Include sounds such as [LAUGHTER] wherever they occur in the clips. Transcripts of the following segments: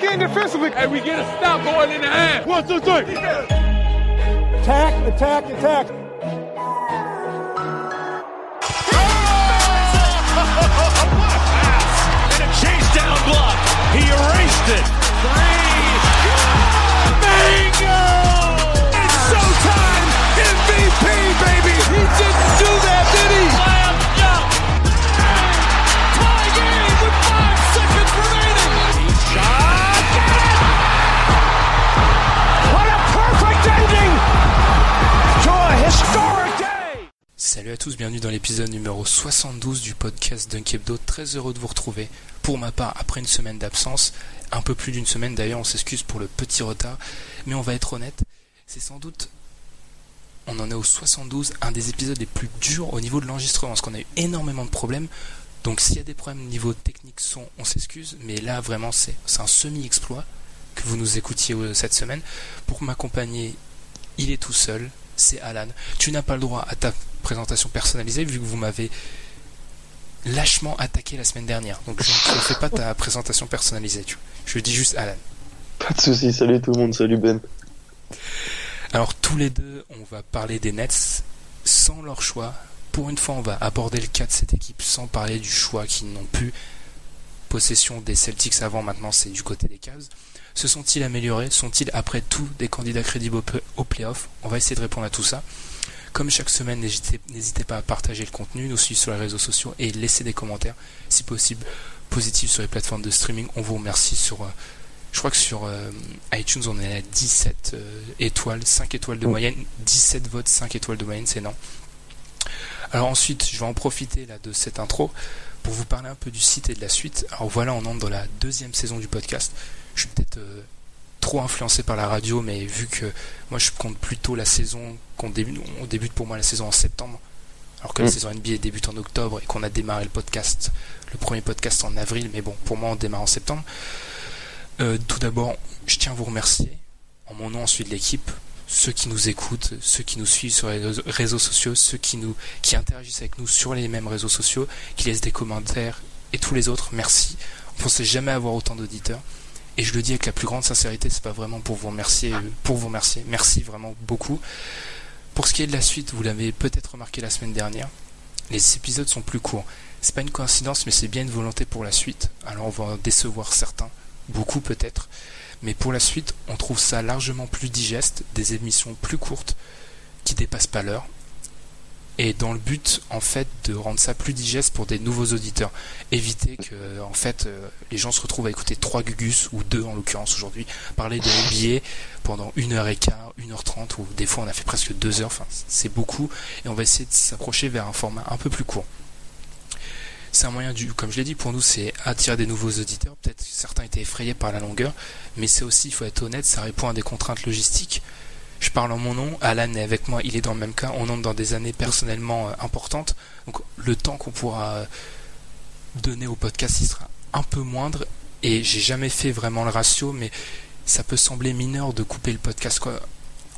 Lock in defensively. And we get a stop going in the half. One, two, three. Attack, attack, attack. [LAUGHS] And a chase down block. He erased it. Three. Salut à tous, bienvenue dans l'épisode numéro 72 du podcast Dunk Hebdo. Très heureux de vous retrouver. Pour ma part, après une semaine d'absence, un peu plus d'une semaine d'ailleurs, on s'excuse pour le petit retard, mais on va être honnête, c'est sans doute, on en est au 72, un des épisodes les plus durs au niveau de l'enregistrement, parce qu'on a eu énormément de problèmes. Donc s'il y a des problèmes au niveau technique son, on s'excuse, mais là vraiment c'est c'est un semi-exploit que vous nous écoutiez euh, cette semaine. Pour m'accompagner, il est tout seul, c'est Alan. Tu n'as pas le droit à ta présentation personnalisée vu que vous m'avez lâchement attaqué la semaine dernière. Donc je ne fais pas ta présentation personnalisée. Tu vois. Je dis juste Alan. Pas de soucis, salut tout le monde, salut Ben. Alors tous les deux, on va parler des Nets sans leur choix. Pour une fois, on va aborder le cas de cette équipe sans parler du choix qu'ils n'ont plus. Possession des Celtics avant, maintenant c'est du côté des Cavs. Se sont-ils améliorés? Sont-ils après tout des candidats crédibles au playoff? On va essayer de répondre à tout ça. Comme chaque semaine, n'hésitez pas à partager le contenu, nous suivre sur les réseaux sociaux et laisser des commentaires, si possible positifs sur les plateformes de streaming. On vous remercie sur, euh, je crois que sur euh, iTunes on est à 17 euh, étoiles, 5 étoiles de moyenne, 17 votes, 5 étoiles de moyenne, c'est énorme. Alors ensuite, je vais en profiter là de cette intro pour vous parler un peu du site et de la suite. Alors voilà, on entre dans la deuxième saison du podcast. Je suis peut-être euh, trop influencé par la radio, mais vu que moi je compte plutôt la saison qu'on débute, on débute pour moi la saison en septembre, alors que la Mm. saison NBA débute en octobre et qu'on a démarré le podcast, le premier podcast en avril, mais bon, pour moi on démarre en septembre. Euh, tout d'abord, je tiens à vous remercier en mon nom ensuite de l'équipe, ceux qui nous écoutent, ceux qui nous suivent sur les réseaux- réseaux sociaux, ceux qui nous qui interagissent avec nous sur les mêmes réseaux sociaux, qui laissent des commentaires et tous les autres, merci. On pensait jamais avoir autant d'auditeurs. Et je le dis avec la plus grande sincérité, c'est pas vraiment pour vous remercier, pour vous remercier. Merci vraiment beaucoup. Pour ce qui est de la suite, vous l'avez peut-être remarqué la semaine dernière, les épisodes sont plus courts. C'est pas une coïncidence, mais c'est bien une volonté pour la suite. Alors on va décevoir certains, beaucoup peut-être. Mais pour la suite, on trouve ça largement plus digeste, des émissions plus courtes, qui dépassent pas l'heure. Et dans le but, en fait, de rendre ça plus digeste pour des nouveaux auditeurs. Éviter que, en fait, euh, les gens se retrouvent à écouter trois Gugus, ou deux en l'occurrence aujourd'hui, parler de NBA pendant une heure et quart, une heure trente, ou des fois on a fait presque deux heures, enfin, c'est beaucoup. Et on va essayer de s'approcher vers un format un peu plus court. C'est un moyen du, comme je l'ai dit, pour nous, c'est attirer des nouveaux auditeurs. Peut-être certains étaient effrayés par la longueur, mais c'est aussi, il faut être honnête, ça répond à des contraintes logistiques. Je parle en mon nom, Alan est avec moi, il est dans le même cas, on entre dans des années personnellement euh, importantes, donc le temps qu'on pourra euh, donner au podcast, il sera un peu moindre, et j'ai jamais fait vraiment le ratio, mais ça peut sembler mineur de couper le podcast.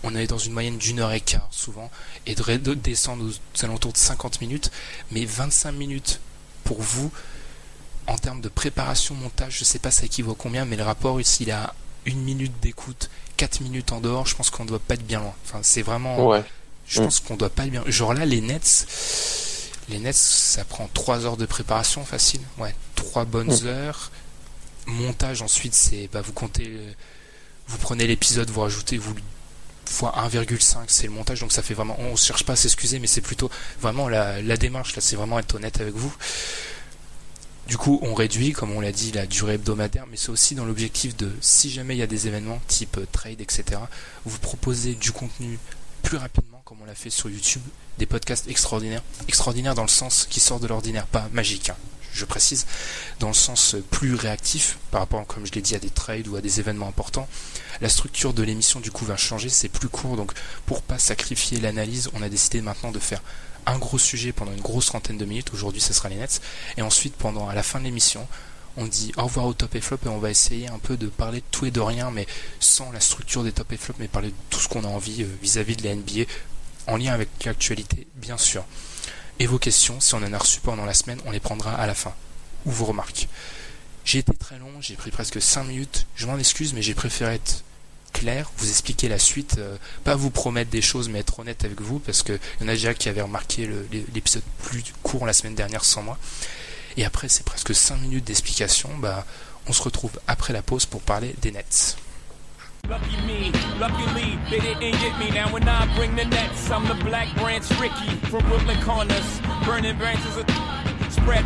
On est dans une moyenne d'une heure et quart, souvent, et de, descendre aux alentours de 50 minutes, mais 25 minutes pour vous, en termes de préparation, montage, je sais pas ça équivaut à combien, mais le rapport, s'il à une minute d'écoute, 4 minutes en dehors, je pense qu'on ne doit pas être bien loin. Enfin, c'est vraiment. Ouais. Je Mm. pense qu'on doit pas être bien. Genre là, les Nets, les Nets, ça prend 3 heures de préparation facile. Ouais, 3 bonnes Mm. heures. Montage ensuite, c'est. Bah, vous comptez. Vous prenez l'épisode, vous rajoutez. Vous fois 1,5 c'est le montage donc ça fait vraiment on cherche pas à s'excuser mais c'est plutôt vraiment la, la démarche là c'est vraiment être honnête avec vous du coup on réduit comme on l'a dit la durée hebdomadaire mais c'est aussi dans l'objectif de si jamais il y a des événements type euh, trade etc vous proposez du contenu plus rapidement comme on l'a fait sur YouTube, des podcasts extraordinaires. Extraordinaires dans le sens qui sort de l'ordinaire, pas magique, hein, je précise, dans le sens plus réactif par rapport, comme je l'ai dit, à des trades ou à des événements importants. La structure de l'émission du coup va changer, c'est plus court, donc pour pas sacrifier l'analyse, on a décidé maintenant de faire un gros sujet pendant une grosse trentaine de minutes. Aujourd'hui, ce sera les Nets. Et ensuite, pendant à la fin de l'émission, on dit au revoir au top et flop et on va essayer un peu de parler de tout et de rien, mais sans la structure des top et flop, mais parler de tout ce qu'on a envie euh, vis-à-vis de la NBA, en lien avec l'actualité, bien sûr. Et vos questions, si on en a reçu pendant la semaine, on les prendra à la fin. Ou vos remarques. J'ai été très long, j'ai pris presque 5 minutes, je m'en excuse, mais j'ai préféré être clair, vous expliquer la suite, euh, pas vous promettre des choses, mais être honnête avec vous, parce qu'il y en a déjà qui avaient remarqué l'épisode plus court la semaine dernière sans moi. Et après ces presque 5 minutes d'explication, bah, on se retrouve après la pause pour parler des Nets. Lucky me, they didn't get me. Now I bring the nets, I'm the black branch Ricky from Corners. Burning spread.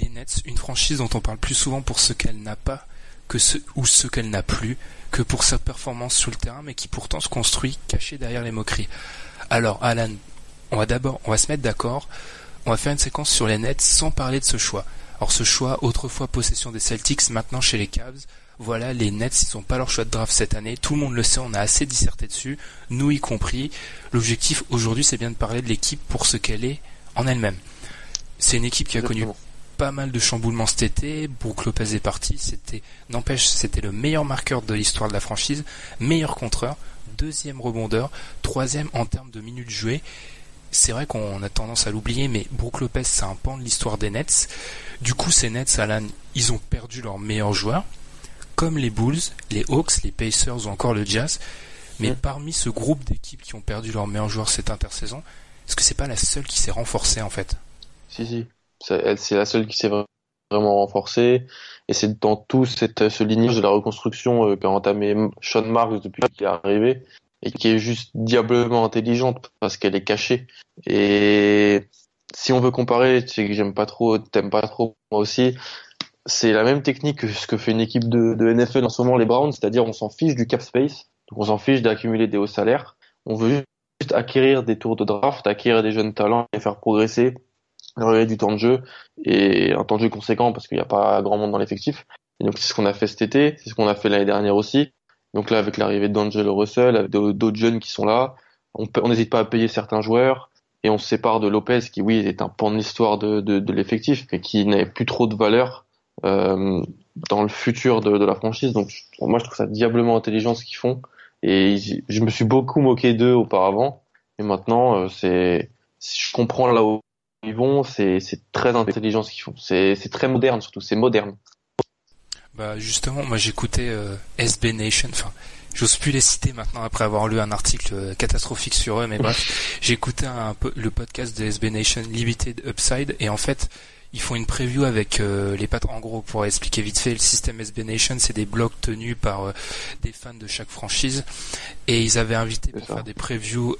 Les Nets, une franchise dont on parle plus souvent pour ce qu'elle n'a pas que ce ou ce qu'elle n'a plus que pour sa performance sur le terrain, mais qui pourtant se construit caché derrière les moqueries. Alors, Alan, on va d'abord, on va se mettre d'accord. On va faire une séquence sur les Nets sans parler de ce choix. Alors ce choix, autrefois possession des Celtics, maintenant chez les Cavs. Voilà, les Nets, ils n'ont pas leur choix de draft cette année. Tout le monde le sait, on a assez disserté dessus, nous y compris. L'objectif aujourd'hui, c'est bien de parler de l'équipe pour ce qu'elle est en elle-même. C'est une équipe qui a connu pas mal de chamboulements cet été. Brook Lopez est parti. C'était, n'empêche, c'était le meilleur marqueur de l'histoire de la franchise, meilleur contreur, deuxième rebondeur, troisième en termes de minutes jouées. C'est vrai qu'on a tendance à l'oublier, mais Brook Lopez, c'est un pan de l'histoire des Nets. Du coup, ces Nets, Alan, ils ont perdu leur meilleur joueur, comme les Bulls, les Hawks, les Pacers ou encore le Jazz. Mais parmi ce groupe d'équipes qui ont perdu leur meilleur joueur cette intersaison, est-ce que c'est pas la seule qui s'est renforcée en fait? Si, si c'est la seule qui s'est vraiment renforcée. Et c'est dans tout cette, ce lignage de la reconstruction euh, qu'a entamé Sean Marks depuis qu'il est arrivé et qui est juste diablement intelligente parce qu'elle est cachée. Et si on veut comparer, c'est que j'aime pas trop, t'aimes pas trop moi aussi, c'est la même technique que ce que fait une équipe de, de NFL en ce moment, les Browns, c'est-à-dire on s'en fiche du cap space, donc on s'en fiche d'accumuler des hauts salaires, on veut juste acquérir des tours de draft, acquérir des jeunes talents et faire progresser aurait du temps de jeu et un temps de jeu conséquent parce qu'il n'y a pas grand monde dans l'effectif. Et donc c'est ce qu'on a fait cet été, c'est ce qu'on a fait l'année dernière aussi. Donc là avec l'arrivée d'Angelo Russell, avec d'autres jeunes qui sont là, on n'hésite pas à payer certains joueurs et on se sépare de Lopez qui oui est un pan de l'histoire de, de, de l'effectif mais qui n'avait plus trop de valeur dans le futur de, de, la franchise. Donc moi je trouve ça diablement intelligent ce qu'ils font et je me suis beaucoup moqué d'eux auparavant et maintenant euh, c'est je comprends là où ils vont, c'est très intelligent ce qu'ils font. C'est très moderne surtout, c'est moderne. Bah justement, moi j'écoutais euh, SB Nation, enfin j'ose plus les citer maintenant après avoir lu un article euh, catastrophique sur eux, mais bref, [LAUGHS] j'écoutais un peu le podcast de SB Nation Limited Upside et en fait ils font une preview avec euh, les pattes en gros pour expliquer vite fait le système SB Nation c'est des blogs tenus par des fans de chaque franchise. Et ils avaient invité pour faire des previews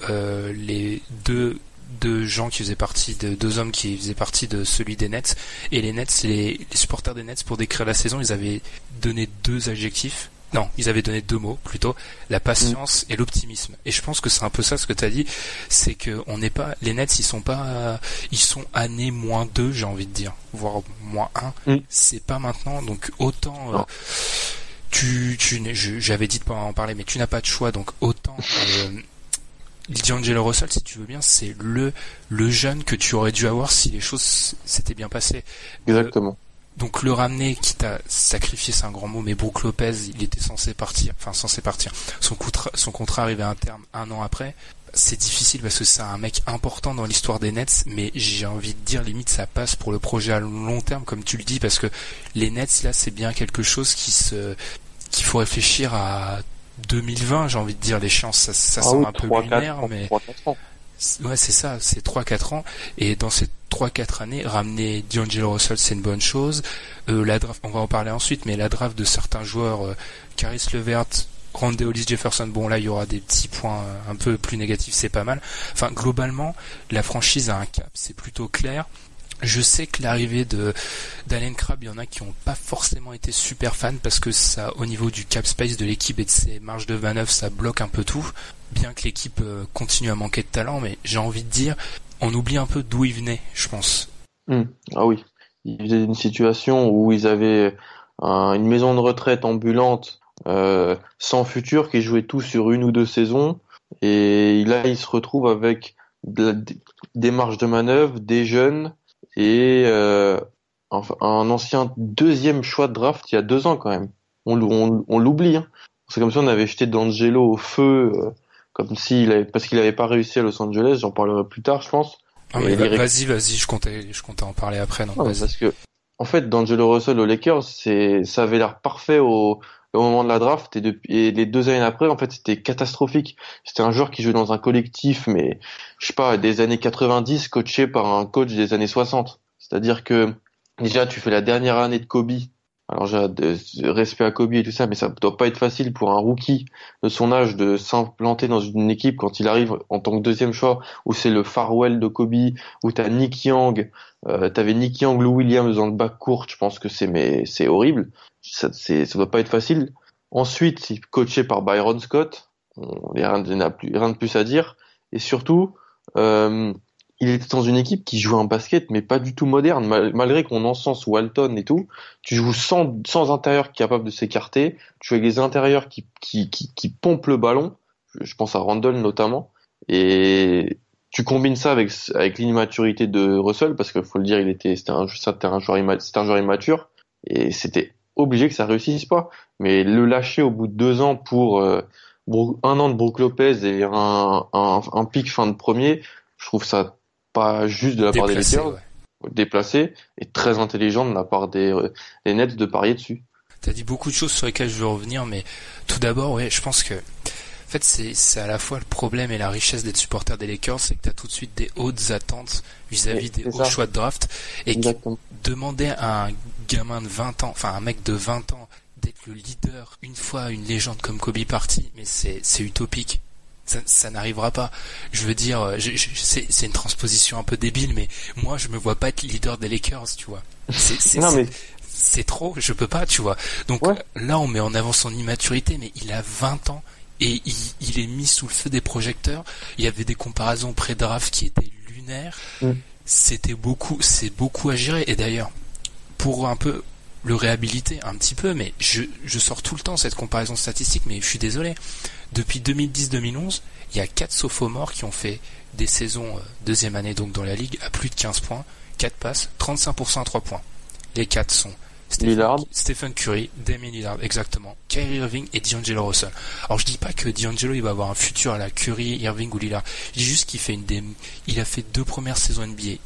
les deux deux gens qui faisaient partie de deux hommes qui faisaient partie de celui des Nets. Et les Nets les, supporters des Nets pour décrire la saison ils avaient donné deux adjectifs non, ils avaient donné deux mots plutôt, la patience et l'optimisme. Et je pense que c'est un peu ça ce que tu as dit, c'est que on n'est pas les Nets, ils sont pas ils sont année moins deux, j'ai envie de dire, voire moins un. Mm. C'est pas maintenant donc autant euh, tu tu j'avais dit de pas en parler mais tu n'as pas de choix donc autant euh, D'Angelo Russell, si tu veux bien, c'est le le jeune que tu aurais dû avoir si les choses s'étaient bien passées. Exactement. Donc le ramener, qui t'a sacrifié, c'est un grand mot, mais Brook Lopez, il était censé partir, enfin censé partir. Son contrat, son contrat arrivait à un terme un an après. C'est difficile parce que c'est un mec important dans l'histoire des Nets, mais j'ai envie de dire limite ça passe pour le projet à long terme, comme tu le dis, parce que les Nets là, c'est bien quelque chose qui se qu'il faut réfléchir à 2020, j'ai envie de dire, l'échéance, ça, ça ah un peu lunaire, mais... Ouais, c'est ça, c'est 3-4 ans. Et dans ces 3-4 années, ramener D'Angelo Russell, c'est une bonne chose. Euh, la draft, on va en parler ensuite, mais la draft de certains joueurs, euh, Caris Levert, Hollis Jefferson, bon là il y aura des petits points euh, un peu plus négatifs, c'est pas mal. Enfin globalement, la franchise a un cap, c'est plutôt clair. Je sais que l'arrivée de d'Allen Crabbe, il y en a qui n'ont pas forcément été super fans parce que ça, au niveau du cap space de l'équipe et de ses marges de manœuvre, ça bloque un peu tout. Bien que l'équipe euh, continue à manquer de talent, mais j'ai envie de dire, on oublie un peu d'où ils venaient, je pense. Hmm. Ah oui, ils étaient une situation où ils avaient une maison de retraite ambulante euh, sans futur qui jouait tout sur une ou deux saisons et là ils se retrouvent avec des marges de manœuvre, des jeunes et euh, un, ancien deuxième choix de draft il y a deux ans quand même. On, on, l'oublie. Hein. C'est comme si on avait jeté D'Angelo au feu, euh, comme s'il avait, parce qu'il n'avait pas réussi à Los Angeles. J'en parlerai plus tard, je pense. Ah, vas-y, vas-y, je comptais, je comptais en parler après. Non, parce que, en fait, D'Angelo Russell aux Lakers, c'est, ça avait l'air parfait au, au moment de la draft et, depuis, et les deux années après, en fait, c'était catastrophique. C'était un joueur qui jouait dans un collectif, mais je sais pas, des années 90, coaché par un coach des années 60. C'est-à-dire que déjà, tu fais la dernière année de Kobe. Alors j'ai de respect à Kobe et tout ça, mais ça doit pas être facile pour un rookie de son âge de s'implanter dans une équipe quand il arrive en tant que deuxième choix, où c'est le farewell de Kobe, où t'as Nick Young, euh, t'avais Nick Young, Lou Williams dans le bac court. Je pense que c'est mais c'est horrible ça, c'est, ça doit pas être facile. Ensuite, coaché par Byron Scott. Il n'y a rien, plus, rien de plus à dire. Et surtout, euh, il était dans une équipe qui jouait un basket, mais pas du tout moderne. malgré qu'on encense Walton et tout, tu joues sans, sans intérieur capable de s'écarter. Tu avec des intérieurs qui, qui, qui, qui pompent le ballon. Je pense à Randall notamment. Et tu combines ça avec, avec l'immaturité de Russell, parce qu'il faut le dire, il était, c'était un, un joueur, c'était un joueur immature. Et c'était obligé que ça réussisse pas. Mais le lâcher au bout de deux ans pour euh, un an de Brook Lopez et un, un, un, pic fin de premier, je trouve ça pas juste de la part des Lakers, déplacé et très intelligent de la part des, euh, des Nets de parier dessus. T'as dit beaucoup de choses sur lesquelles je veux revenir, mais tout d'abord, ouais, je pense que en fait, c'est à la fois le problème et la richesse d'être supporter des Lakers, c'est que tu as tout de suite des hautes attentes vis-à-vis des hauts choix de draft. Et demander à un gamin de 20 ans, enfin un mec de 20 ans, d'être le leader une fois une légende comme Kobe parti, mais c'est utopique. Ça, ça n'arrivera pas. Je veux dire, c'est une transposition un peu débile, mais moi je me vois pas être leader des Lakers, tu vois. C'est [LAUGHS] mais... trop, je peux pas, tu vois. Donc là on met en avant son immaturité, mais il a 20 ans et il, est mis sous le feu des projecteurs. Il y avait des comparaisons pré-draft qui étaient lunaires. Mm. C'était beaucoup, c'est beaucoup à gérer. Et d'ailleurs, pour un peu le réhabiliter un petit peu, mais je, je sors tout le temps cette comparaison statistique, mais je suis désolé. Depuis 2010-2011, il y a quatre sophomores qui ont fait des saisons euh, deuxième année donc dans la ligue à plus de 15 points, 4 passes, 35% à 3 points. Les quatre sont Stephen, Curry, Damien Lillard, exactement, Kyrie Irving et D'Angelo Russell. Alors je dis pas que D'Angelo il va avoir un futur à la Curry, Irving ou Lillard. Je dis juste qu'il fait une il a fait deux premières saisons NBA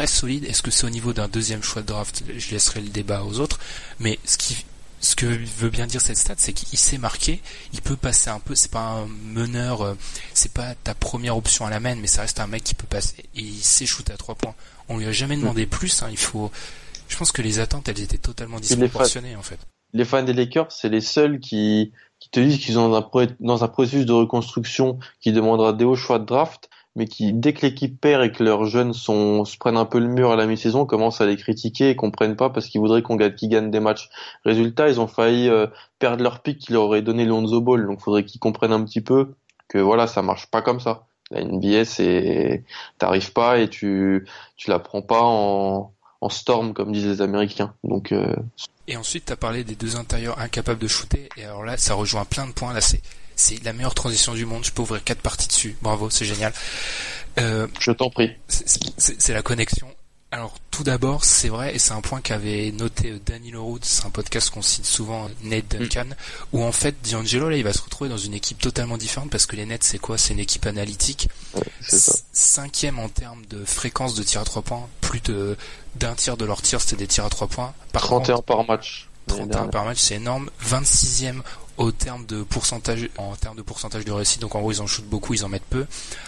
très solides. Est-ce que c'est au niveau d'un deuxième choix de draft Je laisserai le débat aux autres. Mais ce qui ce que veut bien dire cette stat, c'est qu'il s'est marqué, il peut passer un peu, c'est pas un meneur, euh, c'est pas ta première option à la main, mais ça reste un mec qui peut passer et il sait shooter à trois points. On lui a jamais demandé plus, hein, il faut, je pense que les attentes, elles étaient totalement disproportionnées, en fait. Les fans des Lakers, c'est les seuls qui, qui te disent qu'ils sont dans un, dans un processus de reconstruction qui demandera des hauts choix de draft, mais qui, dès que l'équipe perd et que leurs jeunes sont, se prennent un peu le mur à la mi-saison, commencent à les critiquer et comprennent pas parce qu'ils voudraient qu'on gagne, qu'ils gagnent des matchs. Résultat, ils ont failli euh, perdre leur pic qui leur aurait donné Lonzo Ball. Donc, faudrait qu'ils comprennent un petit peu que voilà, ça marche pas comme ça. La NBA, c'est, t'arrives pas et tu, tu la prends pas en, en storm, comme disent les Américains. Donc, euh... Et ensuite, tu as parlé des deux intérieurs incapables de shooter. Et alors là, ça rejoint plein de points. Là, c'est c'est la meilleure transition du monde. Je peux ouvrir quatre parties dessus. Bravo, c'est génial. Euh, Je t'en prie. C'est la connexion alors tout d'abord, c'est vrai, et c'est un point qu'avait noté Danny Leroux, c'est un podcast qu'on cite souvent, Ned Duncan, mm. où en fait D'Angelo là, il va se retrouver dans une équipe totalement différente parce que les Nets, c'est quoi? C'est une équipe analytique, cinquième en termes de fréquence de tir à trois points, plus de d'un tiers de leurs tirs c'était des tirs à trois points. Par 31 par match. 31 par match, c'est énorme. 26e au terme de pourcentage, en termes de pourcentage de réussite. Donc en gros, ils en shootent beaucoup, ils en mettent peu.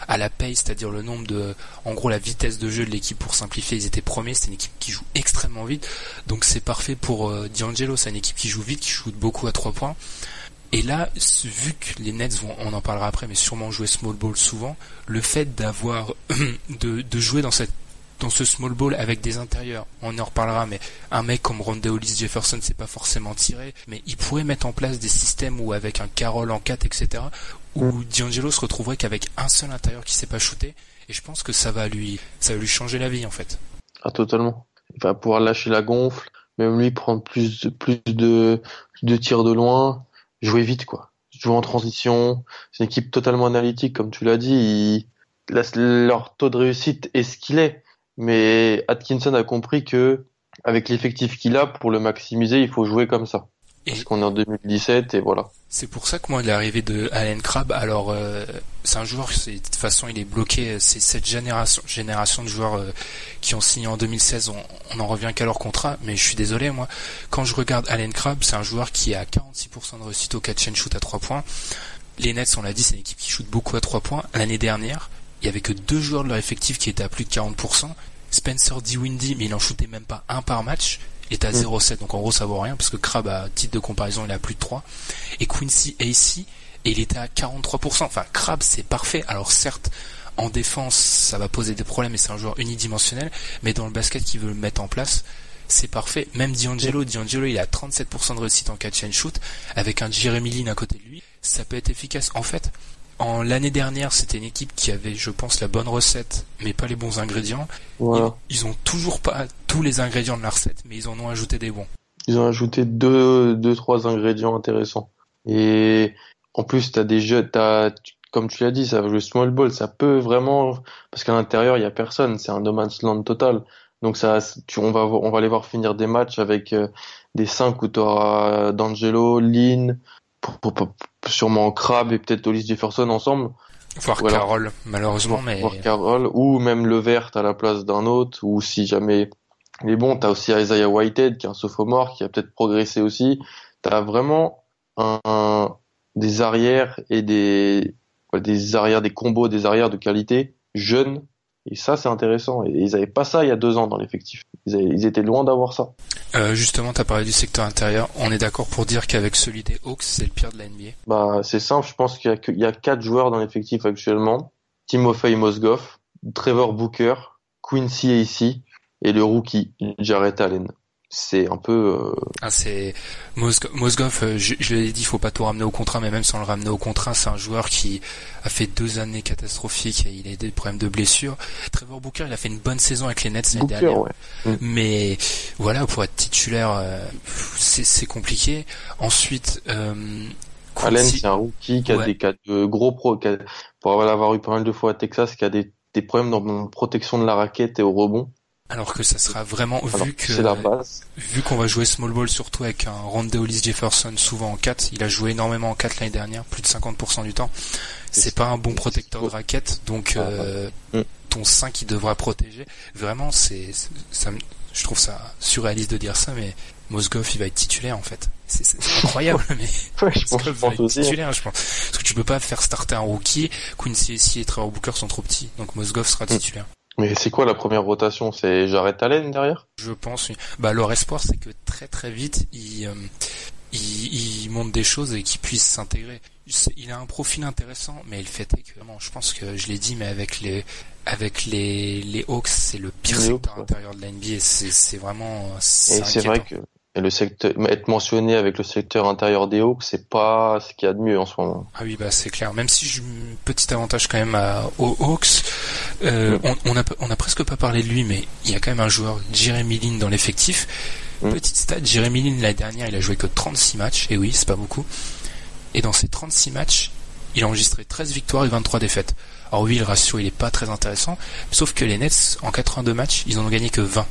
À la pace, c'est-à-dire le nombre de, en gros, la vitesse de jeu de l'équipe pour simplifier, ils étaient premiers. C'est une équipe qui joue extrêmement vite. Donc c'est parfait pour euh, D'Angelo. C'est une équipe qui joue vite, qui joue beaucoup à trois points. Et là, vu que les Nets vont, on en parlera après, mais sûrement jouer small ball souvent, le fait d'avoir, [CLEARS THROAT] de jouer dans cette dans ce small ball avec des intérieurs. On en reparlera, mais un mec comme Hollis Jefferson, c'est pas forcément tiré, mais il pourrait mettre en place des systèmes où avec un Carroll en 4, etc., où. D'Angelo se retrouverait qu'avec un seul intérieur qui sait pas shooter, et je pense que ça va lui, ça va lui changer la vie, en fait. Ah, totalement. Il va pouvoir lâcher la gonfle, même lui prendre plus, plus de, de tirs de loin, jouer vite, quoi. Jouer en transition. C'est une équipe totalement analytique, comme tu l'as dit. leur taux de réussite est ce qu'il est. Mais Atkinson a compris que, avec l'effectif qu'il a, pour le maximiser, il faut jouer comme ça. Parce qu'on est en 2017 et voilà. C'est pour ça que moi l'arrivée de Allen Crabbe, alors euh, c'est un joueur, de toute façon il est bloqué, c'est cette génération, génération de joueurs euh, qui ont signé en 2016, on, on en revient qu'à leur contrat, mais je suis désolé moi, quand je regarde Allen Crabbe, c'est un joueur qui a 46% de réussite au catch and shoot à 3 points. Les Nets, on l'a dit, c'est une équipe qui shoot beaucoup à 3 points. L'année dernière, il y avait que deux joueurs de leur effectif qui étaient à plus de 40%. Spencer Windy, mais il en shootait même pas un par match est à 0,7. Mm. Donc en gros, ça vaut rien parce que Crab, à titre de comparaison, il est à plus de 3. Et Quincy AC, et il était à 43%. Enfin, Crab, c'est parfait. Alors certes, en défense, ça va poser des problèmes et c'est un joueur unidimensionnel, mais dans le basket qu'il veut mettre en place, c'est parfait. Même D'Angelo, D'Angelo, il a 37% de réussite en catch and shoot, avec un Jeremy Lin à côté de lui. Ça peut être efficace. En fait, en l'année dernière, c'était une équipe qui avait, je pense, la bonne recette, mais pas les bons ingrédients. Ils, ont toujours pas tous les ingrédients de la recette, mais ils en ont ajouté des bons. Ils ont ajouté deux, deux, trois ingrédients intéressants. Et en plus, t'as des jeux, t'as, comme tu l'as dit, ça va jouer small ball, ça peut vraiment, parce qu'à l'intérieur, il y a personne, c'est un no man's land total. Donc ça, tu, on va, on va aller voir finir des matchs avec euh, des 5 où tu auras D'Angelo, Lynn, sûrement Crab et peut-être Hollis Jefferson ensemble. Voir Carroll, malheureusement, mais. Voir Carroll, ou même Levert à la place d'un autre, ou si jamais. Mais bon, t'as aussi Isaiah Whitehead, qui est un sophomore, qui a peut-être progressé aussi. T'as vraiment un, des arrières et des, des arrières, des combos, des arrières de qualité jeunes et ça, c'est intéressant. Et ils avaient pas ça il y a deux ans dans l'effectif. Ils, étaient loin d'avoir ça. Euh, justement, tu as parlé du secteur intérieur. On est d'accord pour dire qu'avec celui des Hawks, c'est le pire de la NBA Bah, c'est simple. Je pense qu'il y, a quatre joueurs dans l'effectif actuellement. Timofey Mozgov, Trevor Booker, Quincy ici et le rookie Jarrett Allen c'est un peu. Euh... Ah, c'est Mosgov. Euh, je, je l'ai dit, il faut pas tout ramener au contrat, mais même sans le ramener au contrat, c'est un joueur qui a fait deux années catastrophiques et il a des problèmes de blessures. Trevor Booker, il a fait une bonne saison avec les Nets l'année dernière, mm. mais voilà, pour être titulaire, euh, c'est compliqué. Ensuite. Euh, Allen, c'est un rookie qui a des cas de gros pro, qui a, pour avoir eu pas mal de fois à Texas, qui a des, des problèmes dans la protection de la raquette et au rebond. Alors que ça sera vraiment vu que vu qu'on va jouer small ball surtout avec un Hollis Jefferson souvent en 4, il a joué énormément en 4 l'année dernière, plus de 50% du temps. C'est pas un bon protecteur de raquette, donc ah, euh, mm. ton 5 il devra protéger. Vraiment, c'est ça, je trouve ça surréaliste de dire ça, mais Mosgov il va être titulaire en fait. C'est incroyable, [LAUGHS] mais ouais, je pense, va être hein. titulaire, je pense. Parce que tu peux pas faire starter un rookie. Quincy et Trevor Booker sont trop petits, donc Mosgov sera mm. titulaire. Mais c'est quoi la première rotation? C'est Jared Allen derrière? Je pense, oui. Bah, leur espoir, c'est que très très vite, il, euh, il, il, monte des choses et qu'il puisse s'intégrer. Il a un profil intéressant, mais le fait est que, vraiment, je pense que je l'ai dit, mais avec les, avec les, les Hawks, c'est le pire secteur intérieur de la NBA. C'est vraiment. Et c'est vrai que et le secteur, être mentionné avec le secteur intérieur des Hawks, c'est pas ce qu'il y a de mieux en ce moment. Ah oui, bah c'est clair. Même si j'ai petit avantage quand même à, aux Hawks, euh, mm. on, on, a, on a presque pas parlé de lui, mais il y a quand même un joueur, Jeremy Lin, dans l'effectif. Mm. Petite stat, Jeremy Lin l'année dernière, il a joué que 36 matchs, et oui, c'est pas beaucoup. Et dans ces 36 matchs, il a enregistré 13 victoires et 23 défaites. Alors oui, le ratio il est pas très intéressant, sauf que les Nets, en 82 matchs, ils en ont gagné que 20.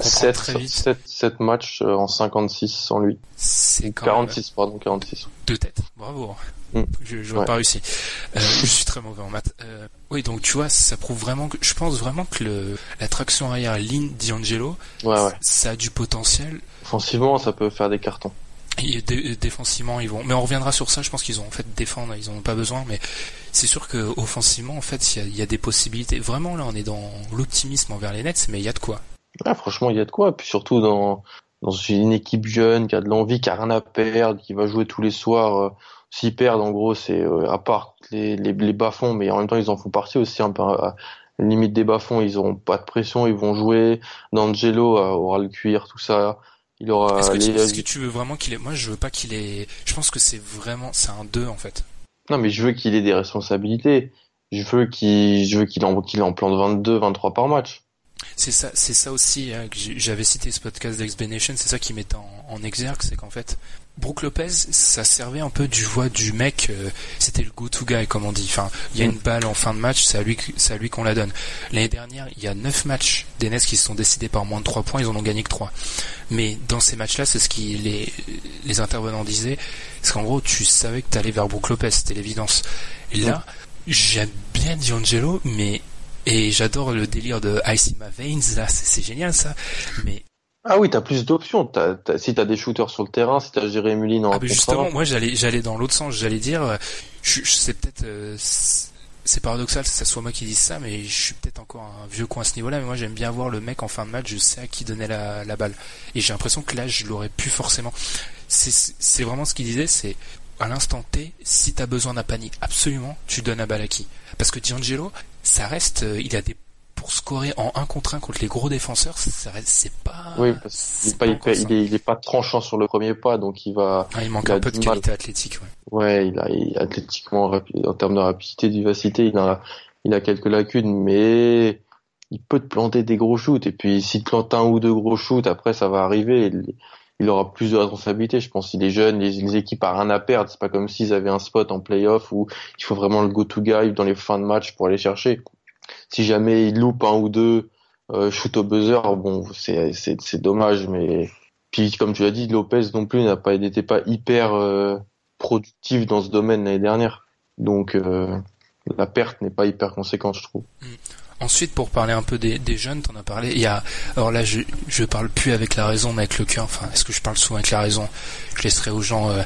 7, 7, 7, matchs euh, en 56 sans lui. C'est 46, pardon, 46. Deux têtes, bravo. Mm. Je n'aurais pas réussi. Euh, je suis très mauvais en maths. Euh, oui, donc tu vois, ça prouve vraiment que je pense vraiment que le, la traction arrière ligne D'Angelo, ouais, ouais. ça a du potentiel. Offensivement, ça peut faire des cartons. Et défensivement, ils vont. Mais on reviendra sur ça. Je pense qu'ils ont en fait défendre, ils en ont pas besoin. Mais c'est sûr que offensivement, en fait, il y, y a, des possibilités. Vraiment, là, on est dans l'optimisme envers les Nets, mais il y a de quoi. Franchement, il y a de quoi. Puis surtout dans, dans une équipe jeune qui a de l'envie, qui a rien à perdre, qui va jouer tous les soirs. Euh, S'ils perdent, en gros, c'est euh, à part les, les, les bas-fonds, mais en même temps, ils en font partie aussi un peu à, limite des bas-fonds, ils auront pas de pression, ils vont jouer. D'Angelo euh, aura le cuir, tout ça. Il aura Est-ce que, tu- les- est-ce que tu veux vraiment qu'il ait... Moi, je veux pas qu'il ait... Je pense que c'est vraiment... C'est un 2, en fait. Non, mais je veux qu'il ait des responsabilités. Je veux qu'il, je veux qu'il en, qu'il en plante 22, 23 par match. C'est ça, c'est ça aussi j'ai- j'avais cité ce podcast d'Explanation, c'est ça qui mettait en, exergue, c'est qu'en fait, Brook Lopez, ça servait un peu du voix du mec, euh, c'était le go-to guy comme on dit. Enfin, il y a une balle en fin de match, c'est à lui, c'est à lui qu'on la donne. L'année dernière, il y a 9 matchs des qui se sont décidés par moins de 3 points, ils en ont gagné que 3. Mais dans ces matchs-là, c'est ce qui les, les intervenants disaient, c'est qu'en gros, tu savais que t'allais vers Brook Lopez, c'était l'évidence. Là, j'aime bien D'Angelo, mais et j'adore le délire de Ice in my veins, là, c'est c'est génial ça. Mais, Ah oui, t'as plus d'options. T'as, t'as, si t'as des shooters sur le terrain, si t'as Jérémy Lin en ah, mais justement, moi j'allais j'allais dans l'autre sens, j'allais dire, euh, je, je sais peut-être, euh, c'est c'est paradoxal que ça soit moi qui dise ça, mais je suis peut-être encore un vieux coin à ce niveau-là, mais moi j'aime bien voir le mec en fin de match, je sais à qui donner la, la balle. Et j'ai l'impression que là, je l'aurais pu forcément. C'est c'est vraiment ce qu'il disait, c'est à l'instant T, si t'as besoin d'un panier, absolument, tu donnes la balle à qui Parce que D'Angelo, ça reste, euh, il a des pour scorer en 1 contre 1 contre les gros défenseurs, ça reste, c'est pas. Oui, parce qu'il est pas, encore hyper- ça. il est, il est pas tranchant sur le premier pas, donc il va, Ah, il manque il un peu de mal. qualité athlétique, ouais. ouais, il a, il- athlétiquement, en termes de rapidité, de vivacité, il a, il a quelques lacunes, mais il peut te planter des gros shoots. Et puis, s'il te plante un ou deux gros shoots, après, ça va arriver. Il, il aura plus de responsabilités. Je pense qu'il est jeune, les, les équipes a rien à perdre. C'est pas comme s'ils avaient un spot en playoff où il faut vraiment le go-to guy dans les fins de match pour aller chercher. Si jamais il loupe un ou deux euh, shoot au buzzer, bon, c'est, c'est, c'est dommage, mais puis comme tu l'as dit, Lopez non plus n'a pas n'était pas hyper euh, productif dans ce domaine l'année dernière. Donc euh, la perte n'est pas hyper conséquente, je trouve. Ensuite, pour parler un peu des, des jeunes, t'en as parlé. Il y a, alors là, je, je parle plus avec la raison, mais avec le cœur. Enfin, est-ce que je parle souvent avec la raison? Je laisserai aux gens euh,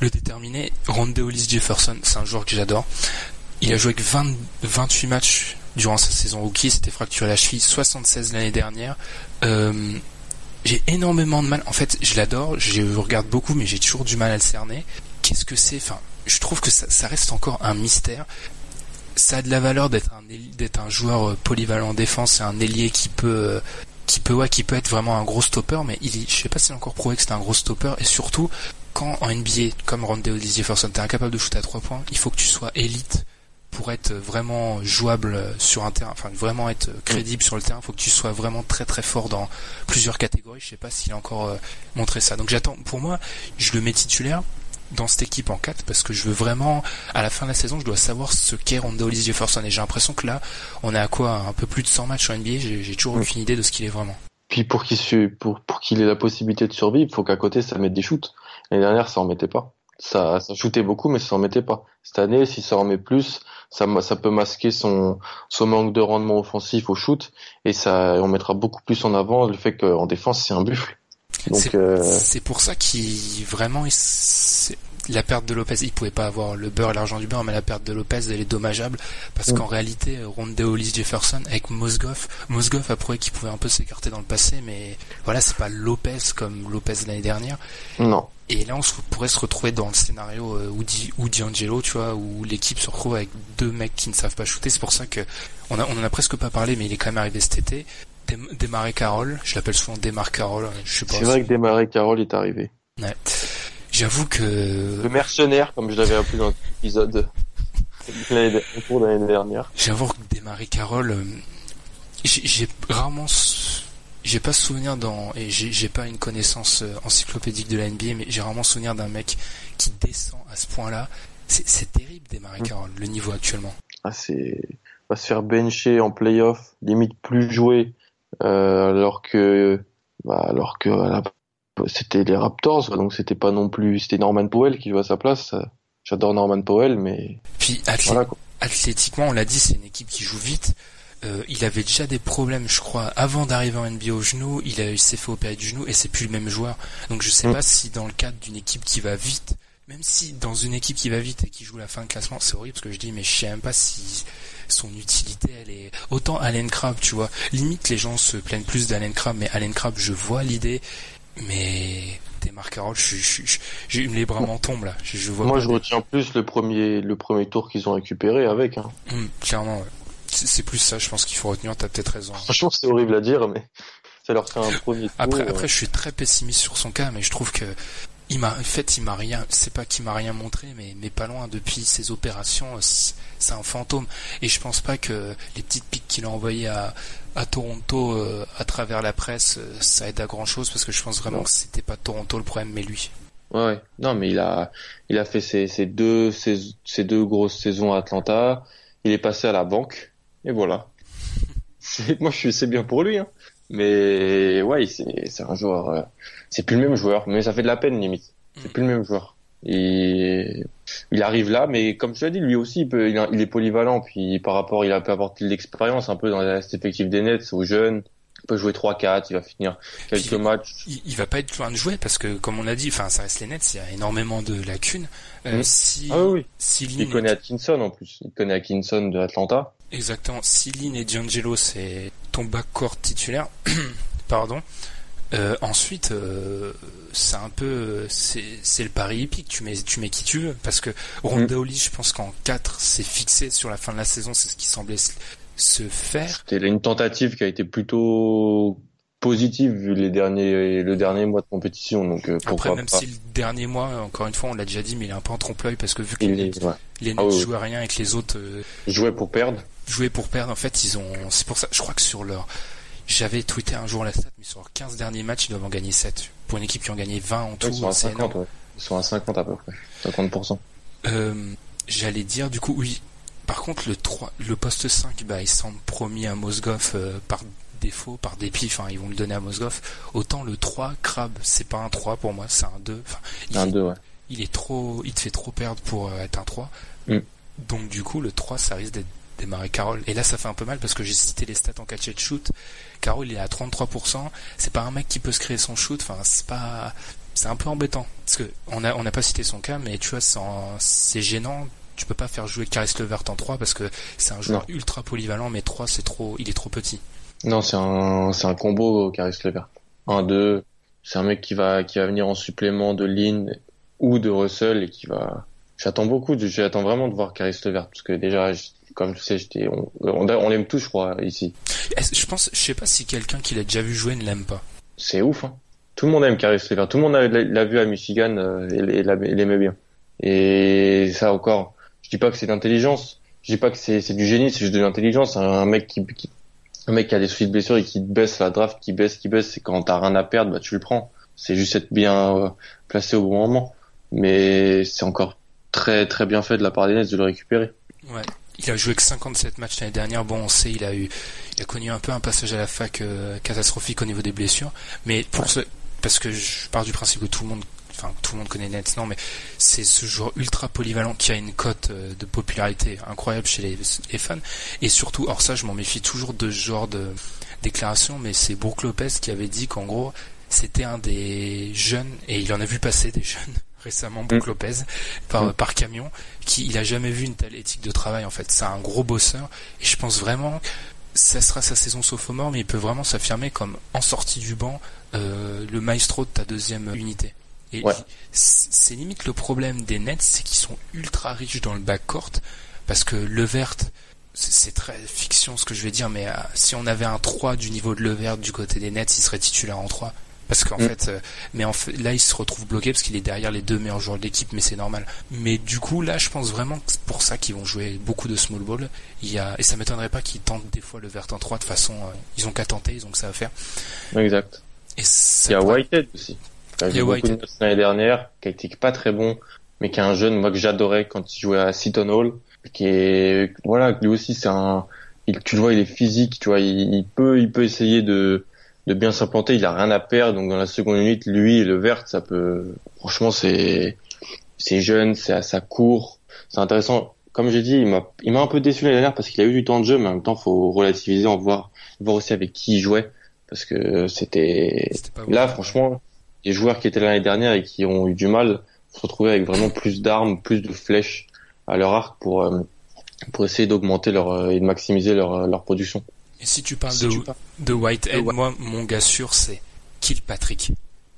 le déterminer. Hollis Jefferson, c'est un joueur que j'adore. Il a joué 20, 28 matchs durant sa saison rookie. C'était fracturé la cheville, 76 l'année dernière. Euh, j'ai énormément de mal. En fait, je l'adore, je regarde beaucoup, mais j'ai toujours du mal à le cerner. Qu'est-ce que c'est? Enfin, je trouve que ça reste encore un mystère ça a de la valeur d'être un d'être un joueur euh, polyvalent en défense et un ailier qui peut euh, qui peut qui peut être vraiment un gros stopper mais il je sais pas s'il a encore prouvé que c'était un gros stopper et surtout quand en NBA comme Rondé Hollis Jefferson t'es incapable de shooter à trois points il faut que tu sois élite pour être vraiment jouable euh, sur un terrain enfin vraiment être euh, crédible sur le terrain il faut que tu sois vraiment très très fort dans plusieurs catégories je sais pas s'il a encore euh, montré ça. Donc j'attends pour moi je le mets titulaire dans cette équipe en 4 parce que je veux vraiment à la fin de la saison je dois savoir ce qu'est Rondé Hollis Jefferson et j'ai l'impression que là on est à quoi un peu plus de 100 matchs en NBA j'ai toujours aucune idée de ce qu'il est vraiment Puis pour qu'il pour pour qu'il ait la possibilité de survivre, il faut qu'à côté ça mette des shoots. L'année dernière, ça en mettait pas. Ça ça shootait beaucoup, mais ça en mettait pas. Cette année, si ça en met plus, ça peut masquer son son manque de rendement offensif au shoot et ça on mettra beaucoup plus en avant le fait qu'en défense c'est un buffle. Donc C'est euh, pour ça qu'il vraiment il- la perte de Lopez, il pouvait pas avoir le beurre et l'argent du beurre, mais la perte de Lopez, elle est dommageable parce Mm. qu'en réalité, Rondé Hollis Jefferson avec Mosgoff, Mosgoff a prouvé qu'il pouvait un peu s'écarter dans le passé, mais voilà, c'est pas Lopez comme Lopez l'année dernière. non. Et là, on se- pourrait se retrouver dans le scénario euh, où, Di, où D'Angelo, tu vois, où l'équipe se retrouve avec deux mecs qui ne savent pas shooter. C'est pour ça que on, a, on en a presque pas parlé, mais il est quand même arrivé cet été. Démarrer Carroll, je l'appelle souvent Démarre Carroll, je sais pas. C'est vrai que Desmarais Carroll est arrivé. Ouais. J'avoue que Le mercenaire, comme je l'avais appelé dans l'épisode [LAUGHS] l'année de- au cours de l'année dernière. j'avoue que Démarrer Carroll, euh, j'ai rarement, j'ai pas souvenir dans et j'ai pas une connaissance euh, encyclopédique de la NBA, mais j'ai rarement souvenir d'un mec qui descend à ce point-là. C'est terrible Démarrer Mm. Carroll, le niveau actuellement. Ah, c'est va se faire bencher en playoff, limite plus jouer, alors que bah, alors que c'était les Raptors, donc c'était pas non plus c'était Norman Powell qui jouait à sa place. J'adore Norman Powell, mais Puis athlé- voilà quoi. athlétiquement, on l'a dit, c'est une équipe qui joue vite. Euh, il avait déjà des problèmes, je crois, avant d'arriver en NBA au genou. Il, a, il s'est fait opérer du genou et c'est plus le même joueur. Donc je sais Mm. pas si dans le cadre d'une équipe qui va vite, même si dans une équipe qui va vite et qui joue la fin de classement, c'est horrible parce que je dis, mais je sais même pas si son utilité, elle est autant Allen Crabbe, tu vois. Limite, les gens se plaignent plus d'Allen Crabbe, mais Allen Crabbe, je vois l'idée, mais des Carroll, je, je, je, j'ai les bras m'en tombent là. Je, je vois Moi, je des- retiens plus le premier le premier tour qu'ils ont récupéré avec. Hein. Hum, clairement, ouais. c'est c'est plus ça, je pense qu'il faut retenir. T'as peut-être raison. Franchement, c'est horrible à dire, mais ça leur fait un premier tour. Après, euh, après, je suis très pessimiste sur son cas, mais je trouve que il m'a, en fait, il m'a rien, c'est pas qu'il m'a rien montré, mais, mais pas loin depuis ses opérations, c'est c'est un fantôme. Et je pense pas que les petites piques qu'il a envoyées à, à Toronto euh, à travers la presse, euh, ça aide à grand chose parce que je pense vraiment Non. que c'était pas Toronto le problème, mais lui. Ouais, ouais. Non, mais il a, il a fait ses, ses deux, ses, ses deux grosses saisons à Atlanta. Il est passé à la banque. Et voilà. [LAUGHS] Moi, je suis, c'est bien pour lui, hein. Mais, ouais, c'est, c'est un joueur, euh, c'est plus le même joueur. Mais ça fait de la peine, limite. C'est plus le même joueur. Et il arrive là, mais comme tu l'as dit, lui aussi, il, peut, il, a- il est polyvalent. Puis par rapport, il a pu apporter de l'expérience un peu dans cet effectif des Nets aux jeunes. Il peut jouer 3-4, il va finir quelques Puis- matchs. Il, il va pas être loin de jouer parce que, comme on a dit, enfin, ça reste les Nets, il y a énormément de lacunes. Euh, Mhm. Si, Ah oui, oui. si Il connaît Atkinson en plus. Il connaît Atkinson de Atlanta. Exactement. Si Lin et D'Angelo, c'est ton backcourt titulaire, [CLEARS THROAT] pardon. Euh, ensuite, euh, c'est un peu, c'est le pari épique. Tu mets, tu mets qui tu veux, parce que Ronda Oli, je pense qu'en 4, c'est fixé sur la fin de la saison, c'est ce qui semblait se, se faire. C'était une tentative qui a été plutôt positive vu les derniers, le dernier mois de compétition. Donc euh, Après, même pas. si le dernier mois, encore une fois, on l'a déjà dit, mais il est un peu en trompe-l'œil parce que vu que les, ouais. les Ah oui, jouaient rien et que les autres euh, jouait pour perdre. jouer pour perdre. En fait, ils ont. C'est pour ça. Je crois que sur leur. J'avais tweeté un jour la stat, mais sur leurs 15 derniers matchs, ils doivent en gagner 7. Pour une équipe qui en gagnait 20 en tout, Ouais, ils sont à c'est 50. énorme. ouais. Ils sont à 50 à peu près. 50%. Euh, J'allais dire, du coup, oui. Par contre, le 3, le poste 5, bah, il semble promis à Mosgoff euh, par défaut, par dépit. Enfin, ils vont le donner à Mosgoff. Autant le 3, Crab, c'est pas un 3 pour moi, c'est un 2. Enfin, il, Un 2, ouais. il est trop, il te fait trop perdre pour euh, être un 3. Mm. Donc du coup, le 3, ça risque d'être démarrer Carroll. Et là, ça fait un peu mal parce que j'ai cité les stats en catch and shoot. Carroll, il est à 33%. C'est pas un mec qui peut se créer son shoot. Enfin, c'est pas, c'est un peu embêtant. Parce que on a, on n'a pas cité son cas, mais tu vois, c'est gênant. Tu peux pas faire jouer Caris Levert en 3 parce que c'est un joueur Non. ultra polyvalent, mais 3, c'est trop, il est trop petit. Non, c'est un, c'est un combo, Caris Levert. 1, 2. C'est un mec qui va, qui va venir en supplément de Lynn ou de Russell et qui va, j'attends beaucoup, j'attends vraiment de voir Caris Levert parce que déjà, comme tu sais, on, on, on l'aime tous, je crois, ici. Je pense, je sais pas si quelqu'un qui l'a déjà vu jouer ne l'aime pas. C'est ouf, hein. Tout le monde aime Caris Levert. Tout le monde l'a- vu à Michigan euh, et, et l'a- et l'aimait bien. Et ça encore, je dis pas que c'est d'intelligence. Je dis pas que c'est du génie, c'est juste de l'intelligence. Un, mec qui, qui- un mec qui a des soucis de blessure et qui baisse la draft, qui baisse, qui baisse, c'est quand t'as rien à perdre, bah tu le prends. C'est juste être bien euh, placé au bon moment. Mais c'est encore très très bien fait de la part des Nets de le récupérer. Ouais. Il a joué que 57 matchs l'année dernière. Bon, on sait, il a eu, il a connu un peu un passage à la fac euh, catastrophique au niveau des blessures. Mais pour ce, parce que je pars du principe que tout le monde, enfin tout le monde connaît Nets, non, mais c'est ce joueur ultra polyvalent qui a une cote euh, de popularité incroyable chez les, fans. Et surtout, or ça, je m'en méfie toujours de ce genre de déclaration, mais c'est Brook Lopez qui avait dit qu'en gros, c'était un des jeunes, et il en a vu passer des jeunes récemment, Brook Mm. Lopez, par, Mm. par camion, qui il a jamais vu une telle éthique de travail en fait. C'est un gros bosseur, et je pense vraiment ça sera sa saison sophomore, mais il peut vraiment s'affirmer comme en sortie du banc euh, le maestro de ta deuxième unité. Et Ouais. c'est limite le problème des Nets, c'est qu'ils sont ultra riches dans le backcourt, parce que Levert, c'est très fiction ce que je vais dire, mais euh, si on avait un 3 du niveau de Levert du côté des Nets, il serait titulaire en 3. Parce qu'en Mm. fait, euh, mais en fait, là, il se retrouve bloqué parce qu'il est derrière les deux meilleurs joueurs de l'équipe, mais c'est normal. Mais du coup, là, je pense vraiment que c'est pour ça qu'ils vont jouer beaucoup de small ball. Il y a, et ça m'étonnerait pas qu'ils tentent des fois le vert en 3 de façon, euh, ils ont qu'à tenter, ils ont que ça à faire. Exact. Et ça Il y a pourrait- Whitehead aussi. Il y a Whitehead. l'année dernière, qui a été pas très bon, mais qui est un jeune, moi, que j'adorais quand il jouait à Seton Hall, qui est, voilà, lui aussi, c'est un, il, tu le vois, il est physique, tu vois, il, il peut, il peut essayer de, de bien s'implanter, il a rien à perdre, donc dans la seconde unité, lui et le vert, ça peut, franchement, c'est, c'est jeune, c'est à sa court, c'est intéressant. Comme j'ai dit, il m'a, il m'a un peu déçu l'année dernière parce qu'il a eu du temps de jeu, mais en même temps, faut relativiser, en voir, voir aussi avec qui il jouait, parce que c'était, Là, bon. franchement, les joueurs qui étaient l'année dernière et qui ont eu du mal se retrouver avec vraiment plus d'armes, plus de flèches à leur arc pour euh, pour essayer d'augmenter leur euh, et de maximiser leur leur production. Et si tu parles Si de, tu parles- de Whitehead, de White- moi, mon gars sûr, c'est Kilpatrick.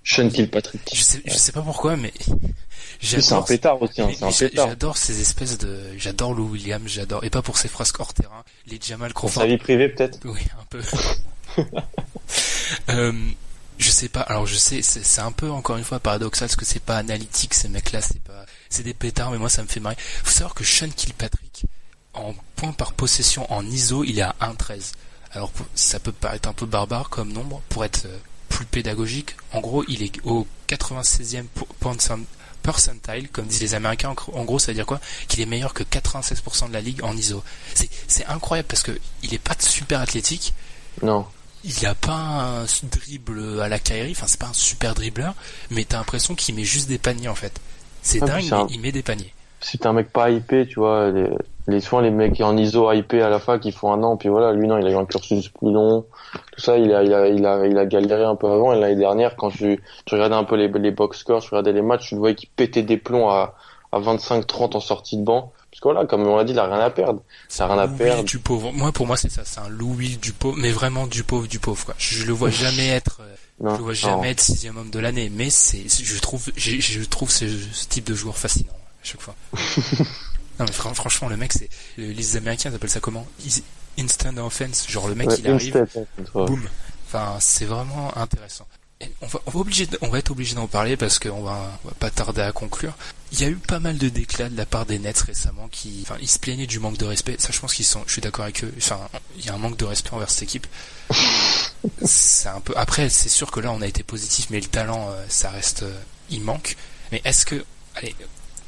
Sean Kilpatrick. Je sais, je sais pas pourquoi, mais [LAUGHS] C'est un j'adore. pétard aussi, hein, c'est un pétard. J'adore ces espèces de, j'adore Lou Williams, j'adore, et pas pour ses phrases hors terrain, les Jamal Pour Crawford. sa vie privée peut-être. [LAUGHS] Oui, un peu. [LAUGHS] euh, je sais pas. Alors je sais, c'est un peu encore une fois paradoxal parce que c'est pas analytique ces mecs-là, c'est pas, c'est des pétards, mais moi ça me fait marrer. Faut savoir que Sean Kilpatrick, en points par possession en ISO, il est à 1,13. Alors ça peut paraître un peu barbare comme nombre pour être euh, plus pédagogique. En gros, il est au 96e po- percent- percentile, comme disent les Américains. En gros, ça veut dire quoi? Qu'il est meilleur que 96% de la ligue en ISO. C'est incroyable parce que il est pas super athlétique Non. il a pas un dribble à la Kyrie, enfin c'est pas un super dribbleur, mais t'as l'impression qu'il met juste des paniers en fait. C'est Ah, dingue, il met des paniers. Si t'es un mec pas hypé, tu vois, les, les soins les mecs en ISO hypé à la fac, ils font un an, puis voilà, lui non, il a eu un cursus plus long. Tout ça, il a, il a, il a, il a galéré un peu avant. Et l'année dernière, quand je, je regardais un peu les, les box scores, je regardais les matchs, je le voyais qu'il pétait des plombs à, à 25-30 en sortie de banc. Parce que voilà, comme on l'a dit, il a rien à perdre. Ça a rien à perdre. du pauvre. Moi pour moi c'est ça, c'est un Louis du pauvre, mais vraiment du pauvre du pauvre quoi. Je, le vois jamais être, euh, Non, je le vois non. jamais être sixième homme de l'année, mais c'est, je trouve, je, je trouve ce, ce type de joueur fascinant à chaque fois. [LAUGHS] non mais fran- franchement le mec c'est, les Américains ils appellent ça comment? Instant offense, genre le mec Ouais, il arrive. Boum. Enfin, c'est vraiment intéressant. On va, on va obligé, de- on va être obligé d'en parler parce qu'on va, on va pas tarder à conclure. Il y a eu pas mal de déclats de la part des Nets récemment qui, enfin, ils se plaignaient du manque de respect. Ça, je pense qu'ils sont, je suis d'accord avec eux. Enfin, il y a un manque de respect envers cette équipe. [LAUGHS] c'est un peu. Après, c'est sûr que là, on a été positif, mais le talent, euh, ça reste, euh, il manque. Mais est-ce que, allez,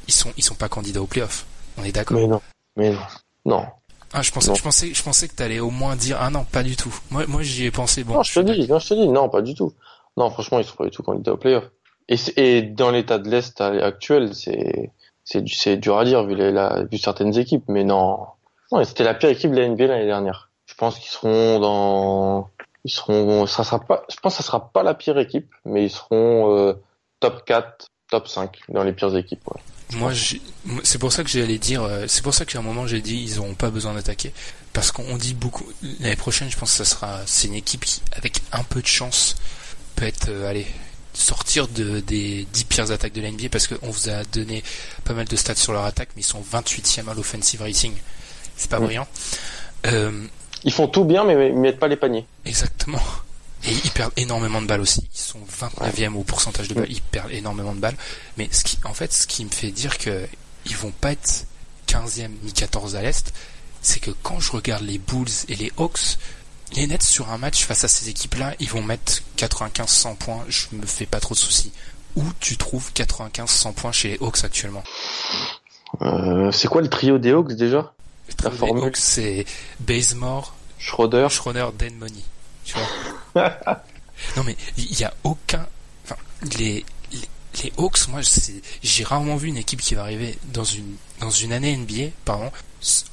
ils sont, ils sont pas candidats au playoff. On est d'accord. Mais non. Mais non. Non. Ah, je pensais, Non. je pensais, je pensais que t'allais au moins dire, ah non, pas du tout. Moi, moi, j'y ai pensé. Bon, non, je te dis, non, je te dis, non, pas du tout. Non, franchement, ils sont pas du tout candidats au playoff. Et, et dans l'état de l'Est actuel, c'est, c'est, du- c'est dur à dire vu, les, la, vu certaines équipes, mais non. Non, c'était la pire équipe de la NBA l'année dernière. Je pense qu'ils seront dans, ils seront, ça sera pas, je pense que ça sera pas la pire équipe, mais ils seront, euh, top 4, top 5 dans les pires équipes, ouais. Moi, c'est pour ça que j'allais dire, euh, c'est pour ça qu'à un moment j'ai dit ils auront pas besoin d'attaquer, parce qu'on dit beaucoup. L'année prochaine, je pense que ça sera, c'est une équipe qui, avec un peu de chance, peut être, euh, allez, sortir de des 10 pires attaques de la NBA, parce qu'on vous a donné pas mal de stats sur leur attaque, mais ils sont 28e à l'offensive rating. C'est pas brillant. Euh, Ils font tout bien, mais ils mettent pas les paniers. Exactement. Et ils perdent énormément de balles aussi. Ils sont 29e au pourcentage de balles. Ils perdent énormément de balles. Mais ce qui, en fait, ce qui me fait dire que ils vont pas être 15e ni 14 à l'Est, c'est que quand je regarde les Bulls et les Hawks, les Nets sur un match face à ces équipes-là, ils vont mettre 95-100 points. Je me fais pas trop de soucis. Où tu trouves 95-100 points chez les Hawks actuellement? Euh, c'est quoi le trio des Hawks déjà? Le trio des. Hawks, c'est Bazemore, Schroeder. Schroeder, Dan Money. Tu vois? Non mais il y a aucun. Enfin, les, les les Hawks, moi, j'ai rarement vu une équipe qui va arriver dans une dans une année NBA, pardon,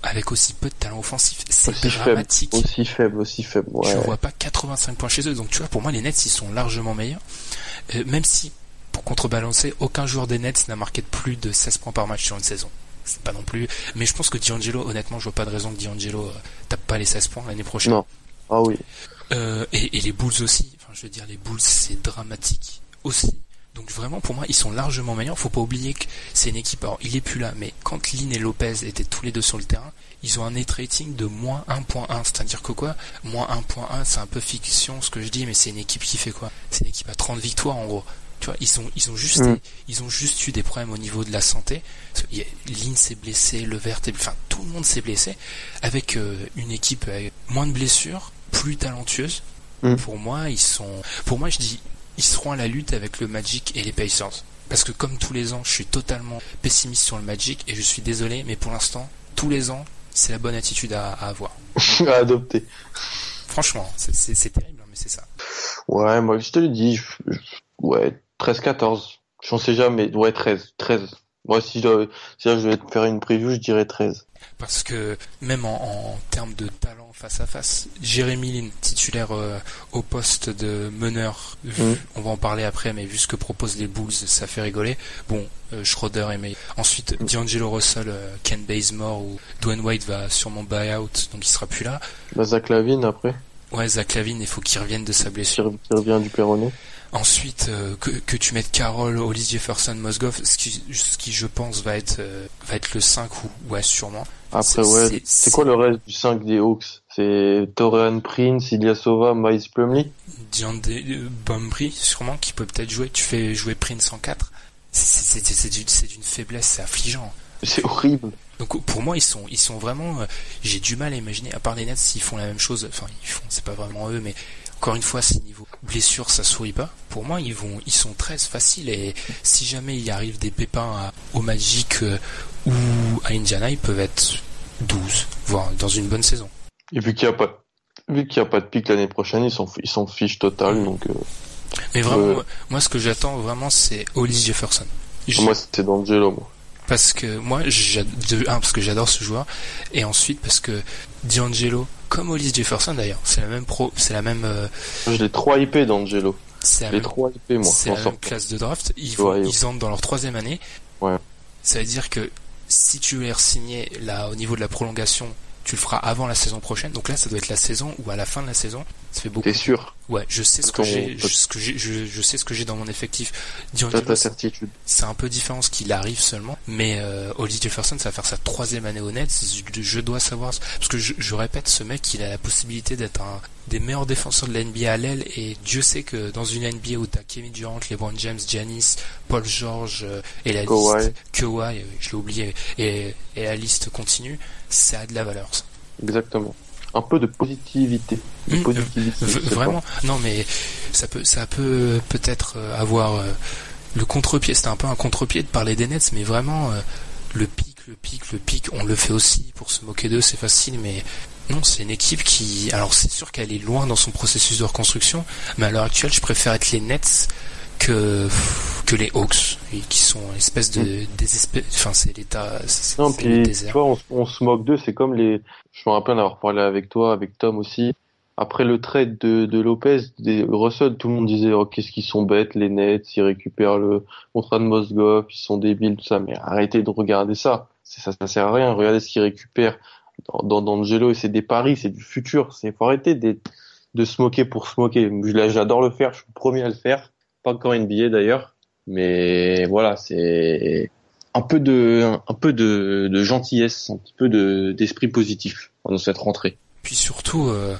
avec aussi peu de talent offensif. C'est Aussi faible, dramatique. aussi faible, aussi faible. Ouais. Je vois pas 85 points chez eux. Donc tu vois, pour moi, les Nets, ils sont largement meilleurs. Euh, même si, pour contrebalancer, aucun joueur des Nets n'a marqué de plus de 16 points par match sur une saison. C'est pas non plus. Mais je pense que D'Angelo, honnêtement, je vois pas de raison que D'Angelo euh, tape pas les 16 points l'année prochaine. Non. Ah oui. Euh, et, et les Bulls aussi. Enfin, je veux dire, les Bulls, c'est dramatique aussi. Donc vraiment, pour moi, ils sont largement meilleurs. Faut pas oublier que c'est une équipe. Alors, il est plus là, mais quand Lynn et Lopez étaient tous les deux sur le terrain, ils ont un net rating de moins 1.1. C'est-à-dire que quoi? Moins 1.1, c'est un peu fiction ce que je dis, mais c'est une équipe qui fait quoi? C'est une équipe à 30 victoires en gros. Tu vois, ils ont, ils ont juste, Mm. ils ont juste eu des problèmes au niveau de la santé. Lynn s'est blessé, Levert, est- enfin tout le monde s'est blessé. Avec euh, une équipe avec moins de blessures, plus talentueuse. Mm. Pour moi, ils sont, pour moi, je dis, ils seront à la lutte avec le Magic et les Pacers. Parce que comme tous les ans, je suis totalement pessimiste sur le Magic et je suis désolé, mais pour l'instant, tous les ans, c'est la bonne attitude à, à avoir. [LAUGHS] à adopter. Franchement, c'est terrible, hein, mais c'est ça. Ouais, moi, je te le dis. je- je- ouais, 13-14. J'en sais jamais. Ouais, 13. 13. Moi, si je, si je faire une preview, je dirais 13. Parce que même en, en termes de talent face à face, Jérémy Lin, titulaire euh, au poste de meneur, vu- Mhm. on va en parler après, mais vu ce que proposent les Bulls, ça fait rigoler. Bon, euh, Schroeder est meilleur. Ensuite, D'Angelo Russell, euh, Ken Bazemore ou Dwayne White va sûrement buy out, donc il sera plus là. Bah, Zach Lavine, après, Ouais, Zach Lavine, il faut qu'il revienne de sa blessure. re- qui revient du Perronnet. Ensuite, euh, que, que tu mettes Carroll, Hollis Jefferson, Mosgov, ce qui, ce qui je pense va être euh, va être le 5 ou ouais sûrement. Après, ouais, c'est- quoi le reste du 5 des Hawks? C'est Torian Prince, Ilyasova, Miles Plumlee Diande euh, sûrement qui peut peut-être jouer. Tu fais jouer Prince en 4. C'est c'est- c'est- c'est du- c'est d'une faiblesse, c'est affligeant. C'est horrible. Donc pour moi ils sont ils sont vraiment euh, j'ai du mal à imaginer à part les Nets s'ils font la même chose enfin ils font c'est pas vraiment eux mais encore une fois si niveau blessure ça sourit pas pour moi ils vont ils sont 13 faciles et si jamais il arrive des pépins à- au Magic euh, ou à Indiana ils peuvent être 12 voire dans une bonne saison. Et vu qu'il n'y a pas, vu qu'il y a pas de pic l'année prochaine, ils s'en, ils s'en fichent total. Donc, euh, Mais vraiment Ouais. moi, moi, ce que j'attends vraiment c'est Hollis Jefferson. Je- moi, c'est D'Angelo, moi. parce que moi j'ad- de un parce que j'adore ce joueur et ensuite parce que D'Angelo comme Hollis Jefferson d'ailleurs. C'est la même pro c'est la même euh, Je l'ai trop hypé, D'Angelo. c'est la même, hypé, moi. la même classe de draft. Ils, vont, Ouais, ils entrent dans leur troisième année. Ouais. ça veut dire que si tu veux les re-signer là au niveau de la prolongation tu le feras avant la saison prochaine. Donc là ça doit être la saison ou à la fin de la saison. Ça fait beaucoup T'es sûr? Ouais je sais ce que j'ai je, ce que j'ai- je, je sais ce que j'ai dans mon effectif ta certitude. c'est un peu différent ce qu'il arrive seulement, mais euh, Jefferson, ça va faire sa troisième année honnête. Je, je dois savoir parce que je, je répète, ce mec, il a la possibilité d'être un des meilleurs défenseurs de la NBA à l'aile, et Dieu sait que dans une NBA où t'as Kevin Durant, LeBron James, Giannis, Paul George euh, et la Kawhi. liste, Kawhi, je l'ai oublié, et, et la liste continue, ça a de la valeur. Ça. Exactement. Un peu de positivité. De Mmh, positivité. Vraiment. non mais ça peut ça peut peut-être euh, avoir euh, le contre-pied. C'était un peu un contre-pied de parler des Nets mais vraiment euh, le pic le pic le pic on le fait aussi pour se moquer d'eux c'est facile mais non c'est une équipe qui alors c'est sûr qu'elle est loin dans son processus de reconstruction mais à l'heure actuelle je préfère être les Nets que que les Hawks et qui sont une espèce de désespé enfin c'est l'état c'est Non, puis, tu vois, on se moque d'eux, c'est comme les, je me rappelle d'avoir parlé avec toi, avec Tom aussi. Après le trade de, de Lopez, des Russell, tout le monde disait, oh, qu'est-ce qu'ils sont bêtes, les Nets, ils récupèrent le contrat de Mosgov, ils sont débiles, tout ça. Mais arrêtez de regarder ça. Ça, ça sert à rien. Regardez ce qu'ils récupèrent dans, dans et c'est des paris, c'est du futur. C'est, faut arrêter de, de se moquer pour se moquer. J'adore le faire, je suis le premier à le faire. Pas encore NBA d'ailleurs. Mais voilà, c'est, un peu de un peu de, de gentillesse, un petit peu de d'esprit positif dans cette rentrée. Puis surtout, euh,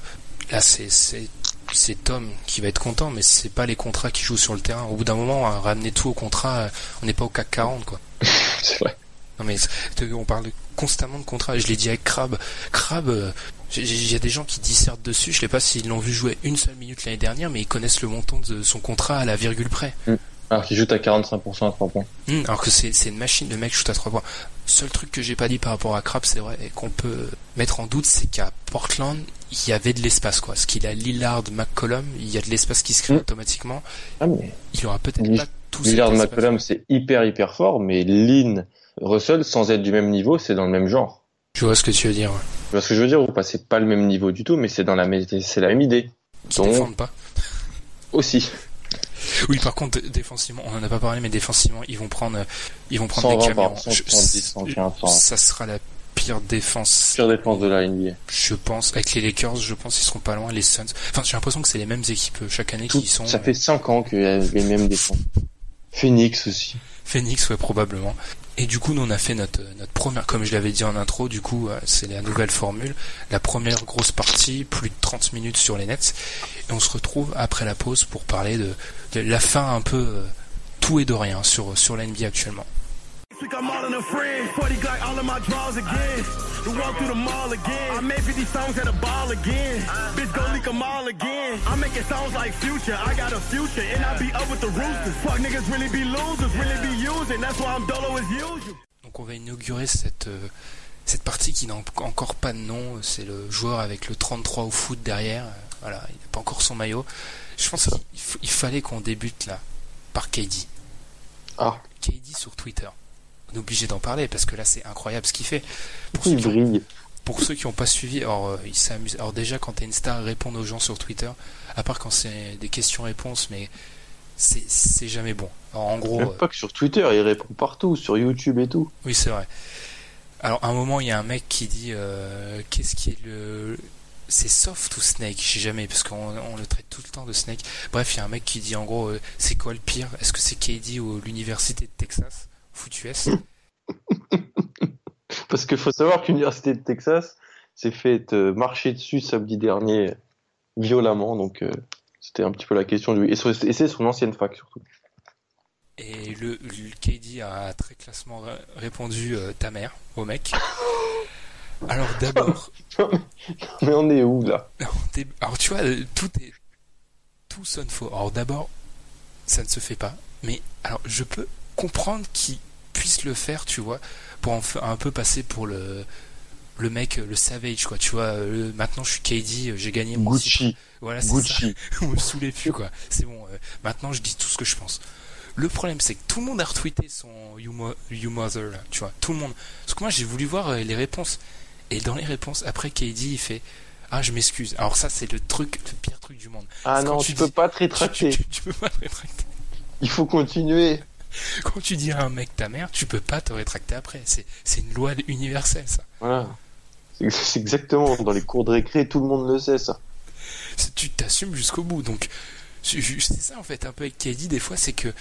là, c'est Tom qui va être content, mais c'est pas les contrats qui jouent sur le terrain. Au bout d'un moment, à ramener tout au contrat, euh, on n'est pas au CAC 40, quoi. [LAUGHS] C'est vrai. Non mais on parle constamment de contrats. Je l'ai dit avec Crab. Crab, euh, il y a des gens qui dissertent dessus. Je sais pas s'ils l'ont vu jouer une seule minute l'année dernière, mais ils connaissent le montant de son contrat à la virgule près. Alors qu'il joue à 45% à 3 points. Hmm, alors que c'est c'est une machine, le mec shoot à 3 points. Seul truc que j'ai pas dit par rapport à Crab, c'est vrai, et qu'on peut mettre en doute, c'est qu'à Portland, il y avait de l'espace, quoi. Ce qu'il a Lillard, McCollum, il y a de l'espace qui se crée Hmm. automatiquement. Ah mais Il aura peut-être pas tout Lillard. McCollum c'est hyper hyper fort, mais Lynn Russell sans être du même niveau, c'est dans le même genre. Je vois ce que tu veux dire, ouais. Tu vois ce que je veux dire ou pas? C'est pas le même niveau du tout, mais c'est dans la même c'est la même idée. Donc- défendent pas. Aussi. Oui, par contre, dé- défensivement, on en a pas parlé, mais défensivement, ils vont prendre, ils vont prendre des 120 camions. par Je- 110, 115, 100. ça sera la pire défense, Pire défense de la NBA. je pense. Avec les Lakers, je pense qu'ils seront pas loin. Les Suns. Enfin, j'ai l'impression que c'est les mêmes équipes euh, chaque année Tout- qui sont. ça fait 5 ans qu'il y a les mêmes défenses. Phoenix aussi. Phoenix, ouais, probablement. Et du coup, nous, on a fait notre, première, comme je l'avais dit en intro, du coup, euh, c'est la nouvelle formule. La première grosse partie, plus de 30 minutes sur les Nets. Et on se retrouve après la pause pour parler de, la fin un peu euh, tout et de rien sur, sur actuellement. This week I'm all in a friend. 40 Glock all of my drawers again. To walk through the mall again. I made 50 songs at a ball again. Bitch, go leak 'em all again. I'm making songs like future. I got a future and I be up with the roosters. Fuck niggas really be losers, really be using. That's why I'm dolo as usual. Donc on va inaugurer cette, euh, cette partie qui n'a en- encore pas de nom. C'est le joueur avec le 33 au foot derrière. Voilà, il n'a pas encore son maillot. Je pense qu'il fallait qu'on débute là par KD. Ah, KD sur Twitter. On est obligé d'en parler parce que là c'est incroyable ce qu'il fait. Pour ceux, il qui ont, brille. pour ceux qui n'ont pas suivi, alors euh, il s'amuse. Alors déjà quand t'es une star, répondre aux gens sur Twitter, à part quand c'est des questions-réponses, mais c'est jamais bon. Alors, en gros, Même euh, pas que sur Twitter, il répond partout, sur YouTube et tout. Oui, c'est vrai. Alors, à un moment, il y a un mec qui dit euh, qu'est-ce qui est le c'est soft ou Snake? Je sais jamais, parce qu'on on le traite tout le temps de Snake. Bref, il y a un mec qui dit en gros, euh, c'est quoi le pire? Est-ce que c'est KD ou l'université de Texas? Foutu S [LAUGHS] Parce qu'il faut savoir que l'université de Texas s'est fait euh, marcher dessus samedi dernier violemment, donc euh, c'était un petit peu la question du. Et c'est et c'est son ancienne fac surtout. Et le, le KD a très classement ré- répondu euh, ta mère au mec. [LAUGHS] Alors d'abord, Mais on est où là? Alors tu vois, tout est tout sonne faux. Alors d'abord, ça ne se fait pas. Mais alors je peux comprendre qu'il puisse le faire, tu vois, pour en un peu passer pour le le mec, le savage, quoi. Tu vois, le- maintenant je suis KD, j'ai gagné mon Gucci. Voilà, c'est ça. Gucci. [LAUGHS] Vous me saoulez plus, quoi. C'est bon. euh, maintenant, je dis tout ce que je pense. Le problème, c'est que tout le monde a retweeté son You, Mo- You Mother, là, tu vois. Tout le monde. Parce que moi, j'ai voulu voir euh, les réponses. Et dans les réponses, après, KD, il fait Ah, je m'excuse. Alors, ça, c'est le truc, le pire truc du monde. Ah non, tu tu peux pas te [LAUGHS] rétracter. tu peux pas te rétracter. Il faut continuer. [LAUGHS] Quand tu dis à un mec ta mère, tu peux pas te rétracter après. C'est, une loi universelle, ça. Voilà. C'est exactement dans les cours de récré, tout le monde le sait ça. Tu t'assumes jusqu'au bout. Donc, c'est ça en fait un peu avec KD des fois, c'est que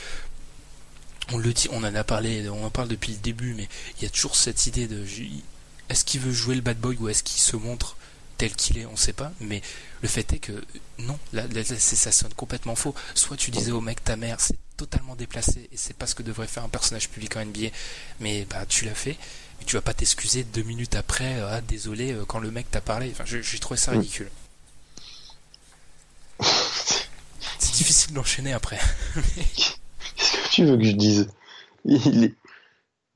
on le dit, on en a parlé, on en parle depuis le début, mais il y a toujours cette idée de est-ce qu'il veut jouer le bad boy ou est-ce qu'il se montre tel qu'il est, on sait pas. Mais le fait est que non, là, là, là, c'est- ça sonne complètement faux. Soit tu disais au mec ta mère, c'est totalement déplacé et c'est pas ce que devrait faire un personnage public en NBA, mais bah tu l'as fait. Mais tu vas pas t'excuser deux minutes après, ah désolé, euh, quand le mec t'a parlé. Enfin, j'ai trouvé ça ridicule. [LAUGHS] C'est difficile d'enchaîner après. [LAUGHS] Qu'est-ce que tu veux que je dise? Il est-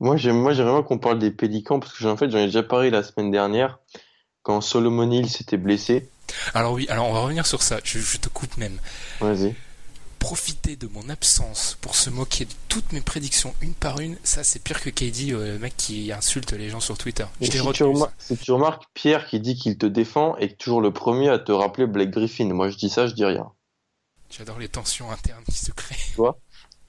Moi, j'aime, moi, j'aimerais qu'on parle des Pélicans parce que en fait, j'en ai déjà parlé la semaine dernière quand Solomon Hill s'était blessé. Alors oui, alors on va revenir sur ça. Je, je te coupe même. Vas-y. Profiter de mon absence pour se moquer de toutes mes prédictions une par une, ça c'est pire que KD, euh, le mec qui insulte les gens sur Twitter. Je si, tu remarques, si tu remarques Pierre qui dit qu'il te défend et toujours le premier à te rappeler Blake Griffin. Moi, je dis ça, je dis rien. J'adore les tensions internes qui se créent.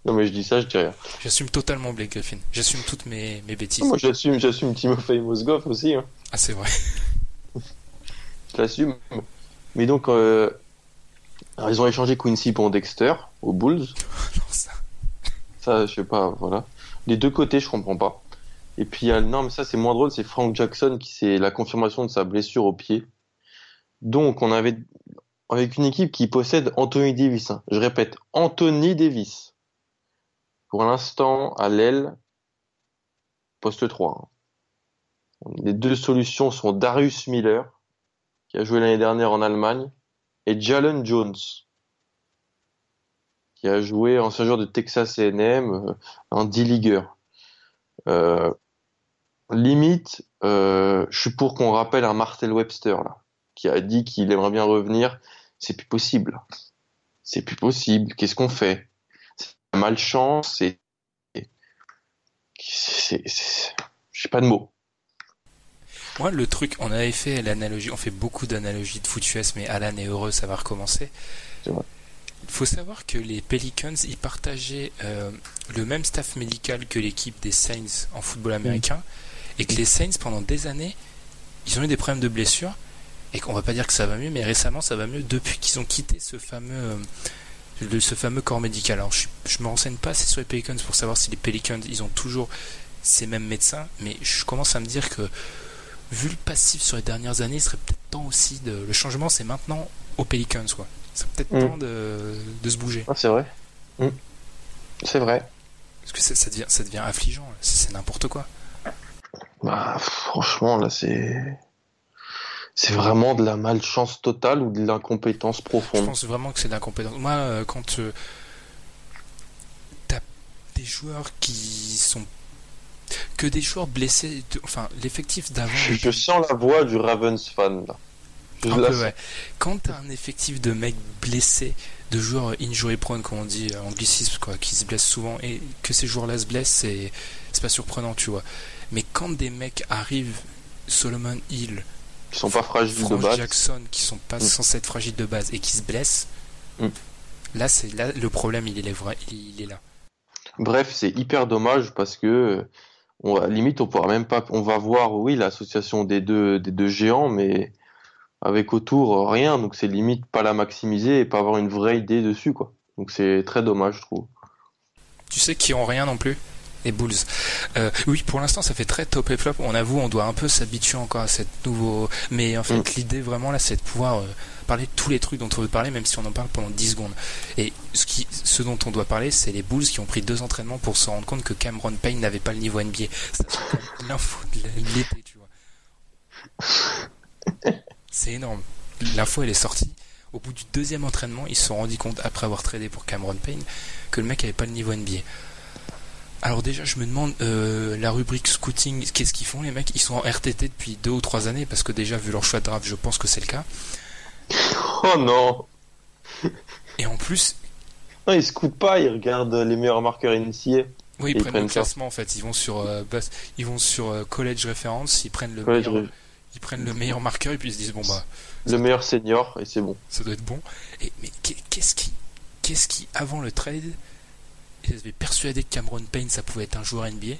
Non, mais je dis ça, je dis rien. J'assume totalement Blake Griffin. J'assume toutes mes, mes bêtises. Moi, j'assume, j'assume Timofey Mozgov aussi. Hein. Ah c'est vrai. [LAUGHS] Je l'assume. Mais donc, euh, alors, ils ont échangé Quincy pour Dexter aux Bulls. Non, [LAUGHS] ça. Ça, je sais pas, voilà. Les deux côtés, je comprends pas. Et puis, il y a- non, mais ça, c'est moins drôle, c'est Frank Jackson qui c'est la confirmation de sa blessure au pied. Donc, on avait, avec une équipe qui possède Anthony Davis. hein. Je répète, Anthony Davis. Pour l'instant, à l'aile, poste 3. hein. Les deux solutions sont Darius Miller, qui a joué l'année dernière en Allemagne, et Jalen Jones, qui a joué ancien joueur de Texas A&M, euh, un D-Leaguer. Euh, limite, euh, je suis pour qu'on rappelle un Marcel Webster, là, qui a dit qu'il aimerait bien revenir. C'est plus possible. C'est plus possible. Qu'est-ce qu'on fait? C'est malchance, c'est... c'est- c'est- pas de mots. Moi, le truc, on avait fait l'analogie, on fait beaucoup d'analogies de foot US, mais Alan est heureux, ça va recommencer. C'est. Il faut savoir que les Pelicans, ils partageaient euh, le même staff médical que l'équipe des Saints en football américain, et que les Saints, pendant des années, ils ont eu des problèmes de blessures, et qu'on va pas dire que ça va mieux, mais récemment, ça va mieux depuis qu'ils ont quitté ce fameux, euh, le- ce fameux corps médical. Alors, je, je me renseigne pas assez sur les Pelicans pour savoir si les Pelicans, ils ont toujours ces mêmes médecins, mais je commence à me dire que vu le passif sur les dernières années, il serait peut-être temps aussi de. Le changement, c'est maintenant aux Pelicans, quoi. Serait peut-être Mm. temps de, de se bouger. Ah, c'est vrai. Hmm. C'est vrai. Parce que ça, ça devient, ça devient affligeant, c'est c'est n'importe quoi. Bah, franchement, là, c'est... C'est vraiment de la malchance totale ou de l'incompétence Je profonde. pense vraiment que c'est de l'incompétence. Moi, euh, quand euh, t'as des joueurs qui sont. Que des joueurs blessés, de- enfin, l'effectif d'avant. Je, sens la voix du Ravens fan, là. Un peu, ouais. Quand t'as un effectif de mecs blessés, de joueurs injury prone, comme on dit en anglicisme, quoi, qui se blessent souvent, et que ces joueurs-là se blessent, c'est, c'est pas surprenant, tu vois. Mais quand des mecs arrivent, Solomon Hill, Ils sont pas fragiles de base. Jackson, qui sont pas Mm. censés être fragiles de base et qui se blessent, Mm. là, c'est là le problème, il est, il, est là. Bref, c'est hyper dommage parce que on va, limite on pourra même pas on va voir oui l'association des deux des deux géants mais avec autour rien, donc c'est limite pas la maximiser et pas avoir une vraie idée dessus, quoi. Donc c'est très dommage, je trouve. Tu sais qui ont rien non plus? Les Bulls. Euh, oui, pour l'instant, ça fait très top et flop. On avoue, on doit un peu s'habituer encore à cette nouveau. Mais en fait, Mm. l'idée vraiment là, c'est de pouvoir euh, parler de tous les trucs dont on veut parler, même si on en parle pendant 10 secondes. Et ce, qui, ce dont on doit parler, c'est les Bulls qui ont pris deux entraînements pour se rendre compte que Cameron Payne n'avait pas le niveau NBA. C'est l'info de l'été, tu vois. C'est énorme. L'info, elle est sortie. Au bout du deuxième entraînement, ils se sont rendus compte, après avoir tradé pour Cameron Payne, que le mec avait pas le niveau NBA. Alors déjà, je me demande, euh, la rubrique scouting, qu'est-ce qu'ils font les mecs? Ils sont en RTT depuis deux ou trois années, parce que déjà, vu leur choix de draft, je pense que c'est le cas. Oh non Et en plus, Non, ils scoutent pas, ils regardent les meilleurs marqueurs NCA. oui, ils Ils prennent le ça. classement en fait. Ils vont sur, euh, ils vont sur euh, college reference, ils prennent le meilleur, ils prennent le meilleur marqueur et puis ils se disent bon bah, Le meilleur senior, et c'est bon. ça doit être bon. Et mais qu'est- qu'est-ce qui, qu'est-ce qui avant le trade, avaient persuadé que Cameron Payne ça pouvait être un joueur NBA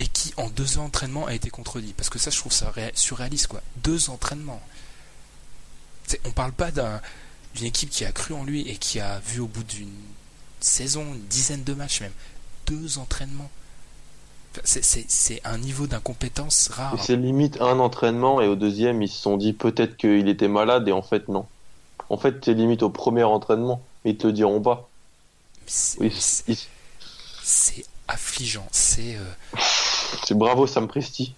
et qui en deux ans d'entraînement a été contredit parce que ça je trouve ça ré- surréaliste quoi. Deux entraînements. C'est- on parle pas d'un- d'une équipe qui a cru en lui et qui a vu au bout d'une saison une dizaine de matchs même deux entraînements. C'est- un niveau d'incompétence rare. C'est limite un entraînement, et au deuxième, ils se sont dit peut-être qu'il était malade, et en fait, non. En fait, c'est limite au premier entraînement, mais ils te le diront pas. C'est- Oui, c'est- C'est affligeant. C'est euh, c'est bravo Sam Presti.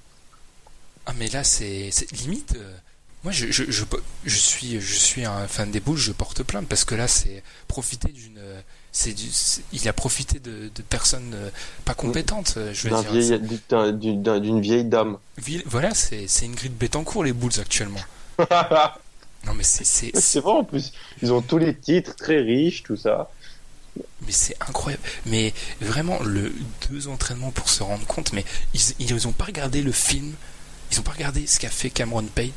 Ah mais là c'est c'est limite. euh, moi je, je, je, je suis je suis un fan des Bulls, je porte plainte parce que là c'est profiter d'une c'est du c'est- il a profité de, de personnes euh, pas compétentes. Je veux d'une d'un- d'une vieille dame. C'est- Voilà c'est c'est une grille de Bétancourt les Bulls actuellement. [LAUGHS] Non mais c'est c'est c'est vrai en plus. Ils ont tous les titres, très riches, tout ça. Mais c'est incroyable. Mais vraiment le deux entraînements pour se rendre compte. Mais ils ils ont pas regardé le film. Ils ont pas regardé ce qu'a fait Cameron Payne.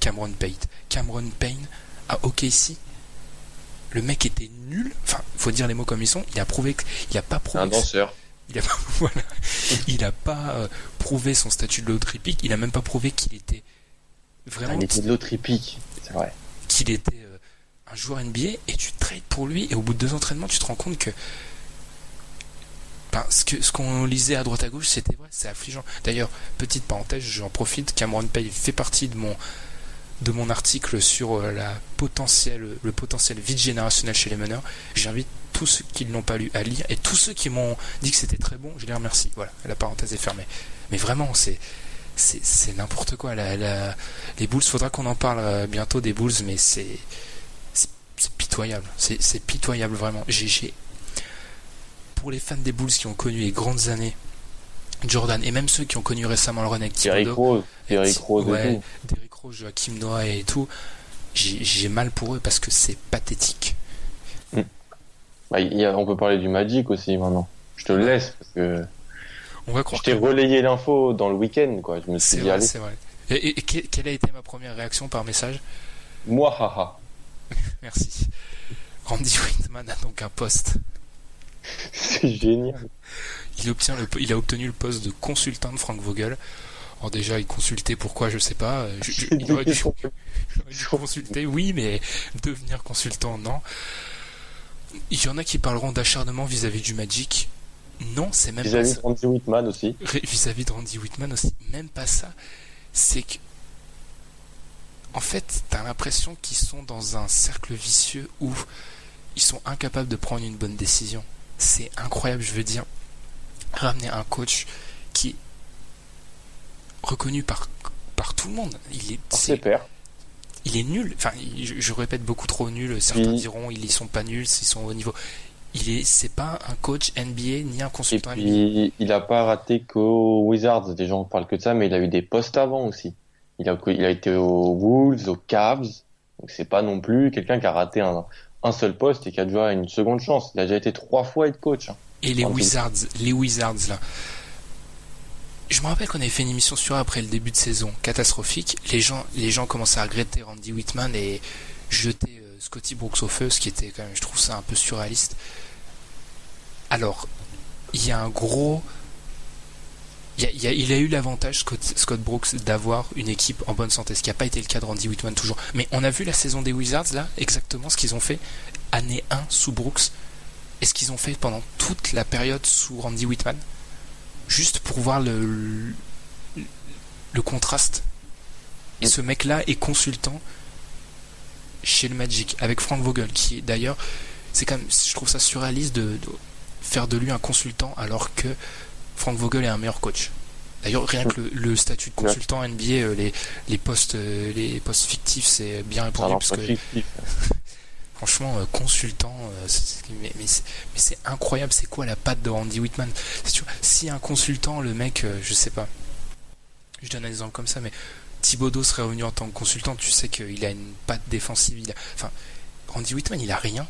Cameron Payne. Cameron Payne à OKC. Le mec était nul. Enfin, faut dire les mots comme ils sont. Il a prouvé que, il a pas prouvé. Un danseur. il a pas, [LAUGHS] voilà. Il a pas euh, prouvé son statut de l'autre. Il a même pas prouvé qu'il était vraiment Il était de l'autre c'est vrai. qu'il était un joueur NBA et tu trades pour lui et au bout de deux entraînements tu te rends compte que ben, ce que ce qu'on lisait à droite à gauche c'était vrai c'est affligeant. D'ailleurs petite parenthèse j'en profite Cameron Payne fait partie de mon de mon article sur euh, la le potentiel vide générationnel chez les meneurs. J'invite tous ceux qui ne l'ont pas lu à lire et tous ceux qui m'ont dit que c'était très bon je les remercie. Voilà la parenthèse est fermée. Mais vraiment c'est c'est n'importe quoi. Les Bulls faudra qu'on en parle euh, bientôt des Bulls mais c'est c'est pitoyable c'est pitoyable vraiment j'ai pour les fans des Bulls qui ont connu les grandes années Jordan et même ceux qui ont connu récemment le run avec Derrick Rose, Derrick Rose ouais. Derrick Rose, Joachim Noah et tout j'ai mal pour eux parce que c'est pathétique Bah, y a- on peut parler du Magic aussi maintenant. Je te le laisse parce que on va je t'ai relayé l'info dans le week-end, quoi. Je me suis dit, vrai allez, c'est vrai et, et- et que- quelle a été ma première réaction par message? Moi, haha. [LAUGHS] merci Randy Whitman a donc un poste C'est génial. il obtient le, il a obtenu le poste de consultant de Frank Vogel. Alors déjà, il consultait pourquoi, je sais pas. euh, je- je- [LAUGHS] il aurait dû, consulter, oui, mais devenir consultant, non. Il y en a qui parleront d'acharnement vis-à-vis du Magic. Non, c'est même pas Vis-à-vis ça. de Randy Whitman aussi. Vis-à-vis de Randy Whitman aussi. Même pas ça. C'est que, en fait, t'as l'impression qu'ils sont dans un cercle vicieux où ils sont incapables de prendre une bonne décision. C'est incroyable, je veux dire. Ramener un coach qui est reconnu par, par tout le monde. Il est, c'est- il est nul. Enfin, je, je répète beaucoup trop nul. Certains Oui. diront ils y sont pas nuls, s'ils sont au niveau. Il est, c'est pas un coach NBA ni un Et consultant NBA. il a pas raté qu'aux Wizards. Des gens parlent que de ça, mais il a eu des postes avant aussi. Il a, il a été aux Wolves, aux Cavs. Donc, c'est pas non plus quelqu'un qui a raté un, un seul poste et qui a déjà une seconde chance. Il a déjà été trois fois être coach. hein. Et les. Wizards, les Wizards là. Je me rappelle qu'on avait fait une émission sur après le début de saison, catastrophique. Les gens, les gens commençaient à regretter Randy Whitman et jeter euh, Scotty Brooks au feu, ce qui était quand même, je trouve ça un peu surréaliste. Alors, il y a un gros, Il, a, il a eu l'avantage, Scott, Scott, Brooks, d'avoir une équipe en bonne santé, ce qui n'a pas été le cas de Randy Whitman toujours. Mais on a vu la saison des Wizards, là, exactement ce qu'ils ont fait, année 1 sous Brooks, et ce qu'ils ont fait pendant toute la période sous Randy Whitman, juste pour voir le, le, le contraste. Et ce mec-là est consultant chez le Magic, avec Frank Vogel, qui d'ailleurs, c'est quand même, je trouve ça surréaliste de, de faire de lui un consultant alors que Frank Vogel est un meilleur coach. D'ailleurs, rien que le, le, statut de consultant NBA, euh, les, les postes, euh, les postes fictifs, c'est bien répondu Alors, parce que fictif. [LAUGHS] franchement, euh, consultant, c'est- mais, mais c'est incroyable. C'est quoi la patte de Randy Whitman? Sûr, Si un consultant, le mec, je sais pas, je donne un exemple comme ça, mais Thibodeau serait revenu en tant que consultant, tu sais qu'il a une patte défensive. Il a, enfin, Randy Whitman, il a rien.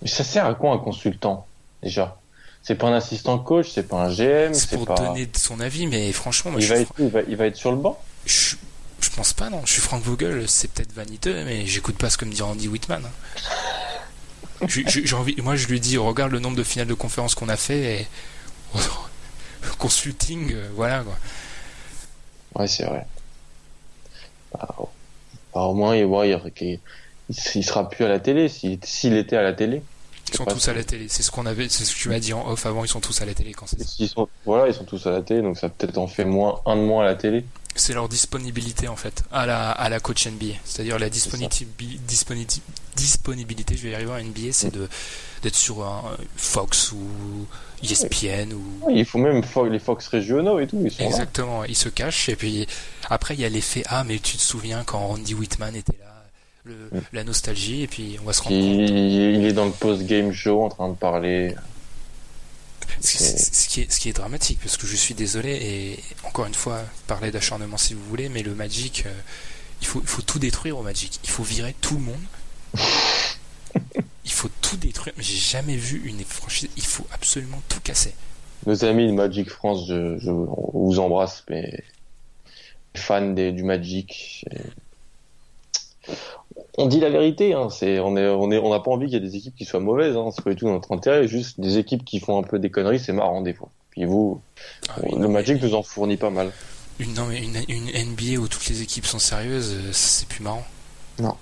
Mais ça sert à quoi un consultant déjà? C'est pas un assistant coach, c'est pas un GM, C'est pour pas. donner son avis, mais franchement, moi, il, je va suis être, il, va, il va être sur le banc? Je, je pense pas, non. Je suis Frank Vogel, c'est peut-être vaniteux, mais j'écoute pas ce que me dit Randy Whitman. hein. Je- je- j'ai envie, moi, je lui dis, regarde le nombre de finales de conférence qu'on a fait et [LAUGHS] consulting, euh, voilà quoi. Ouais, c'est vrai. Bah, bah, au moins, il, ouais, il, il, il sera plus à la télé. S'il s'il était à la télé, Ils sont pas tous à la télé. C'est ce qu'on avait, c'est ce que tu m'as dit en off avant. Ils sont tous à la télé quand c'est ça. ils sont, voilà, ils sont tous à la télé, donc ça peut-être en fait moins un de moins à la télé. C'est leur disponibilité en fait à la à la coach NBA. C'est-à-dire la disponibilité, disponibilité, disponibilité. Je vais y arriver en NBA, c'est de d'être sur un Fox ou ESPN ou il faut même les Fox régionaux et tout, ils sont. Exactement, ouais. il se cache et puis après il y a l'effet ah mais tu te souviens quand Randy Whitman était là, le- la nostalgie et puis on va se rendre compte. il est dans le post-game show en train de parler. Ce, qui est, ce qui est dramatique parce que je suis désolé et encore une fois parler d'acharnement si vous voulez mais le Magic euh, il faut il faut tout détruire au Magic, il faut virer tout le monde. [LAUGHS] Il faut tout détruire, j'ai jamais vu une franchise, il faut absolument tout casser. Nos amis de Magic France, je, vous embrasse, mais fans des, du Magic. On dit la vérité, hein, c'est, on est, on est, on n'a pas envie qu'il y ait des équipes qui soient mauvaises, hein, c'est pas du tout notre intérêt, juste des équipes qui font un peu des conneries, c'est marrant des fois. Puis vous, Ah oui, le Magic mais nous en fournit pas mal. une, non, mais une, une NBA où toutes les équipes sont sérieuses, euh, c'est plus marrant. Non.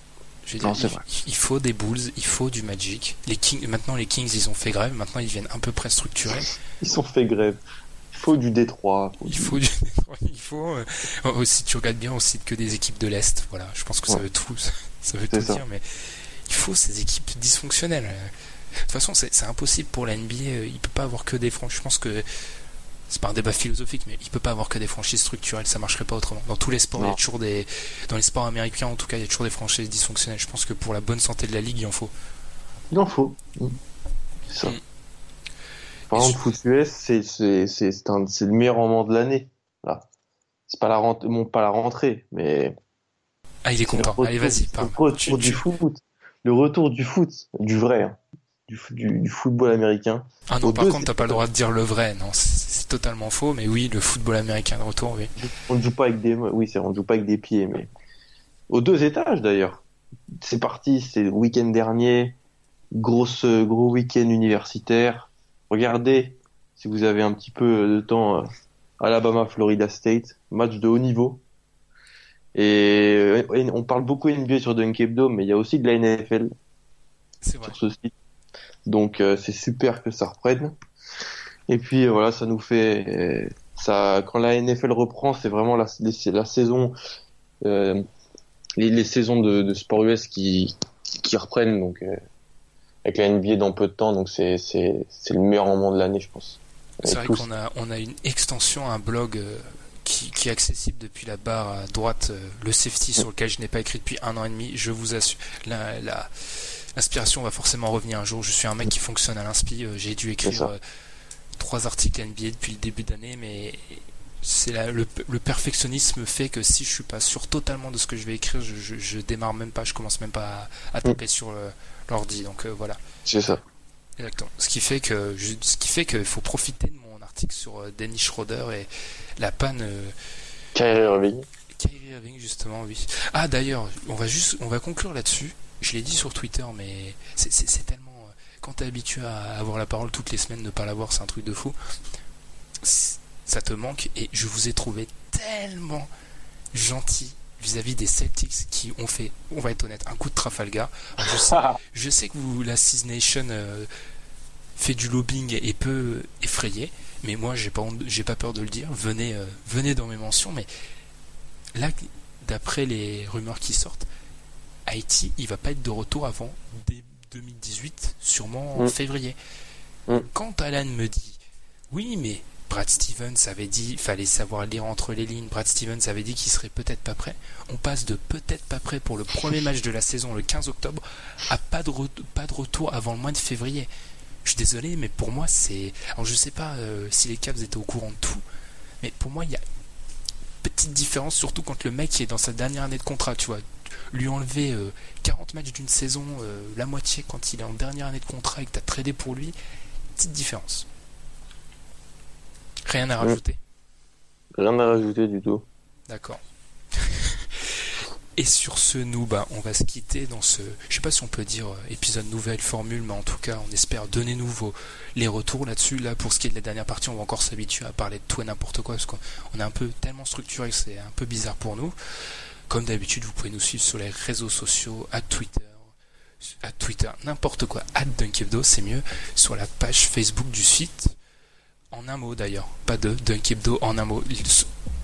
Je Non, dire, c'est il, vrai. il faut des Bulls, il faut du Magic. Les Kings, maintenant les Kings ils ont fait grève, maintenant ils viennent un peu près structurés. Ils sont fait grève. Il faut du Détroit. Il faut du, [LAUGHS] il faut euh, aussi tu regardes bien aussi que des équipes de l'est. Voilà, je pense que ça Ouais. veut tout, ça veut tout ça. dire, mais il faut ces équipes dysfonctionnelles. De toute façon, c'est impossible pour la NBA. euh, Il peut pas avoir que des franchises. Je pense que c'est pas un débat philosophique, mais il peut pas avoir que des franchises structurelles. Ça marcherait pas autrement. Dans tous les sports, il y a toujours des, dans les sports américains en tout cas, il y a toujours des franchises dysfonctionnelles. Je pense que pour la bonne santé de la ligue, il en faut. Il en faut. C'est ça. Mm. Par exemple, foot US, c'est, c'est, c'est, c'est, un- c'est le meilleur moment de l'année. Là. C'est pas la rentrée, bon, pas la rentrée, mais Ah, il est content. retour- Allez, vas-y. Le retour Tu- du tu- foot. Le retour du foot. Du vrai. hein. Du, du, du football américain. Ah non, par deux contre, t'as pas le droit de dire le vrai. Non, c'est totalement faux. Mais oui, le football américain de retour, oui. On ne joue pas avec des, oui, c'est, on ne joue pas avec des pieds, mais aux deux étages d'ailleurs. C'est parti, c'est le week-end dernier. Grosse, gros week-end universitaire. Regardez, si vous avez un petit peu de temps, euh, Alabama, Florida State, match de haut niveau. Et euh, on parle beaucoup NBA sur Dunkebdo, mais il y a aussi de la NFL vrai. sur ce site. Donc euh, c'est super que ça reprenne. Et puis euh, voilà, ça nous fait ça quand la NFL reprend, c'est vraiment la, saison euh, les, les saisons de, de sport US qui qui reprennent donc euh, avec la NBA dans peu de temps, donc c'est c'est c'est le meilleur moment de l'année, je pense. C'est Et vrai qu'on a, on a une extension, un blog qui, qui est accessible depuis la barre à droite, euh, le safety sur lequel je n'ai pas écrit depuis un an et demi. Je vous assure, la, la- l'inspiration va forcément revenir un jour. Je suis un mec qui fonctionne à l'inspi. euh, J'ai dû écrire euh, trois articles NBA depuis le début d'année, mais c'est la- le, le perfectionnisme fait que si je suis pas sûr totalement de ce que je vais écrire, je, je, je démarre même pas, je commence même pas à, à taper sur le- l'ordi. Donc euh, voilà. c'est ça. Exactement. Ce qui fait que, je- ce qui fait qu'il faut profiter de article sur euh, Dennis Schroeder et la panne euh, Kyrie Irving. Kyrie Irving justement, oui. Ah d'ailleurs, on va juste, on va conclure là-dessus. Je l'ai dit sur Twitter, mais c'est- tellement. euh, Quand t'es habitué à avoir la parole toutes les semaines, ne pas l'avoir, c'est un truc de fou. Ça te manque et je vous ai trouvé tellement gentil vis-à-vis des Celtics qui ont fait, on va être honnête, un coup de Trafalgar. je, sais, [LAUGHS] je, sais, que vous, la Six Nation euh, fait du lobbying et peut effrayer, mais moi j'ai pas j'ai pas peur de le dire. Venez, euh, venez dans mes mentions, mais là, d'après les rumeurs qui sortent, Haïti, il va pas être de retour avant 2018, sûrement en mm. février. Mm. Quand Alan me dit, oui, mais Brad Stevens avait dit, il fallait savoir lire entre les lignes, Brad Stevens avait dit qu'il serait peut-être pas prêt. On passe de peut-être pas prêt pour le premier match de la saison le 15 octobre à pas de, pas de retour avant le mois de février. Je suis désolé, mais pour moi, c'est. Alors, je sais pas euh, si les Cavs étaient au courant de tout, mais pour moi, il y a petite différence, surtout quand le mec est dans sa dernière année de contrat, tu vois. Lui enlever 40 euh, matchs d'une saison, euh, la moitié quand il est en dernière année de contrat et que tu as tradé pour lui, petite différence. Rien à rajouter. Rien à rajouter du tout. D'accord. [LAUGHS] Et sur ce, nous, bah, on va se quitter dans ce, je sais pas si on peut dire euh, épisode nouvelle formule, mais en tout cas, on espère donner nouveau les retours là-dessus. Là, pour ce qui est de la dernière partie, on va encore s'habituer à parler de tout et n'importe quoi, parce qu'on est un peu tellement structuré que c'est un peu bizarre pour nous. Comme d'habitude, vous pouvez nous suivre sur les réseaux sociaux, à Twitter, à Twitter, n'importe quoi, à Dunkebdo, c'est mieux, sur la page Facebook du site en un mot d'ailleurs, pas de Dunk en un mot.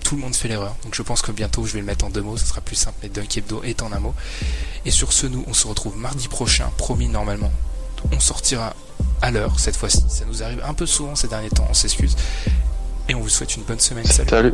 Tout le monde fait l'erreur, donc je pense que bientôt je vais le mettre en deux mots, ce sera plus simple, mais Dunk est en un mot. Et sur ce, nous, on se retrouve mardi prochain, promis normalement. On sortira à l'heure cette fois-ci. Ça nous arrive un peu souvent ces derniers temps, on s'excuse. Et on vous souhaite une bonne semaine. Salut. Salut.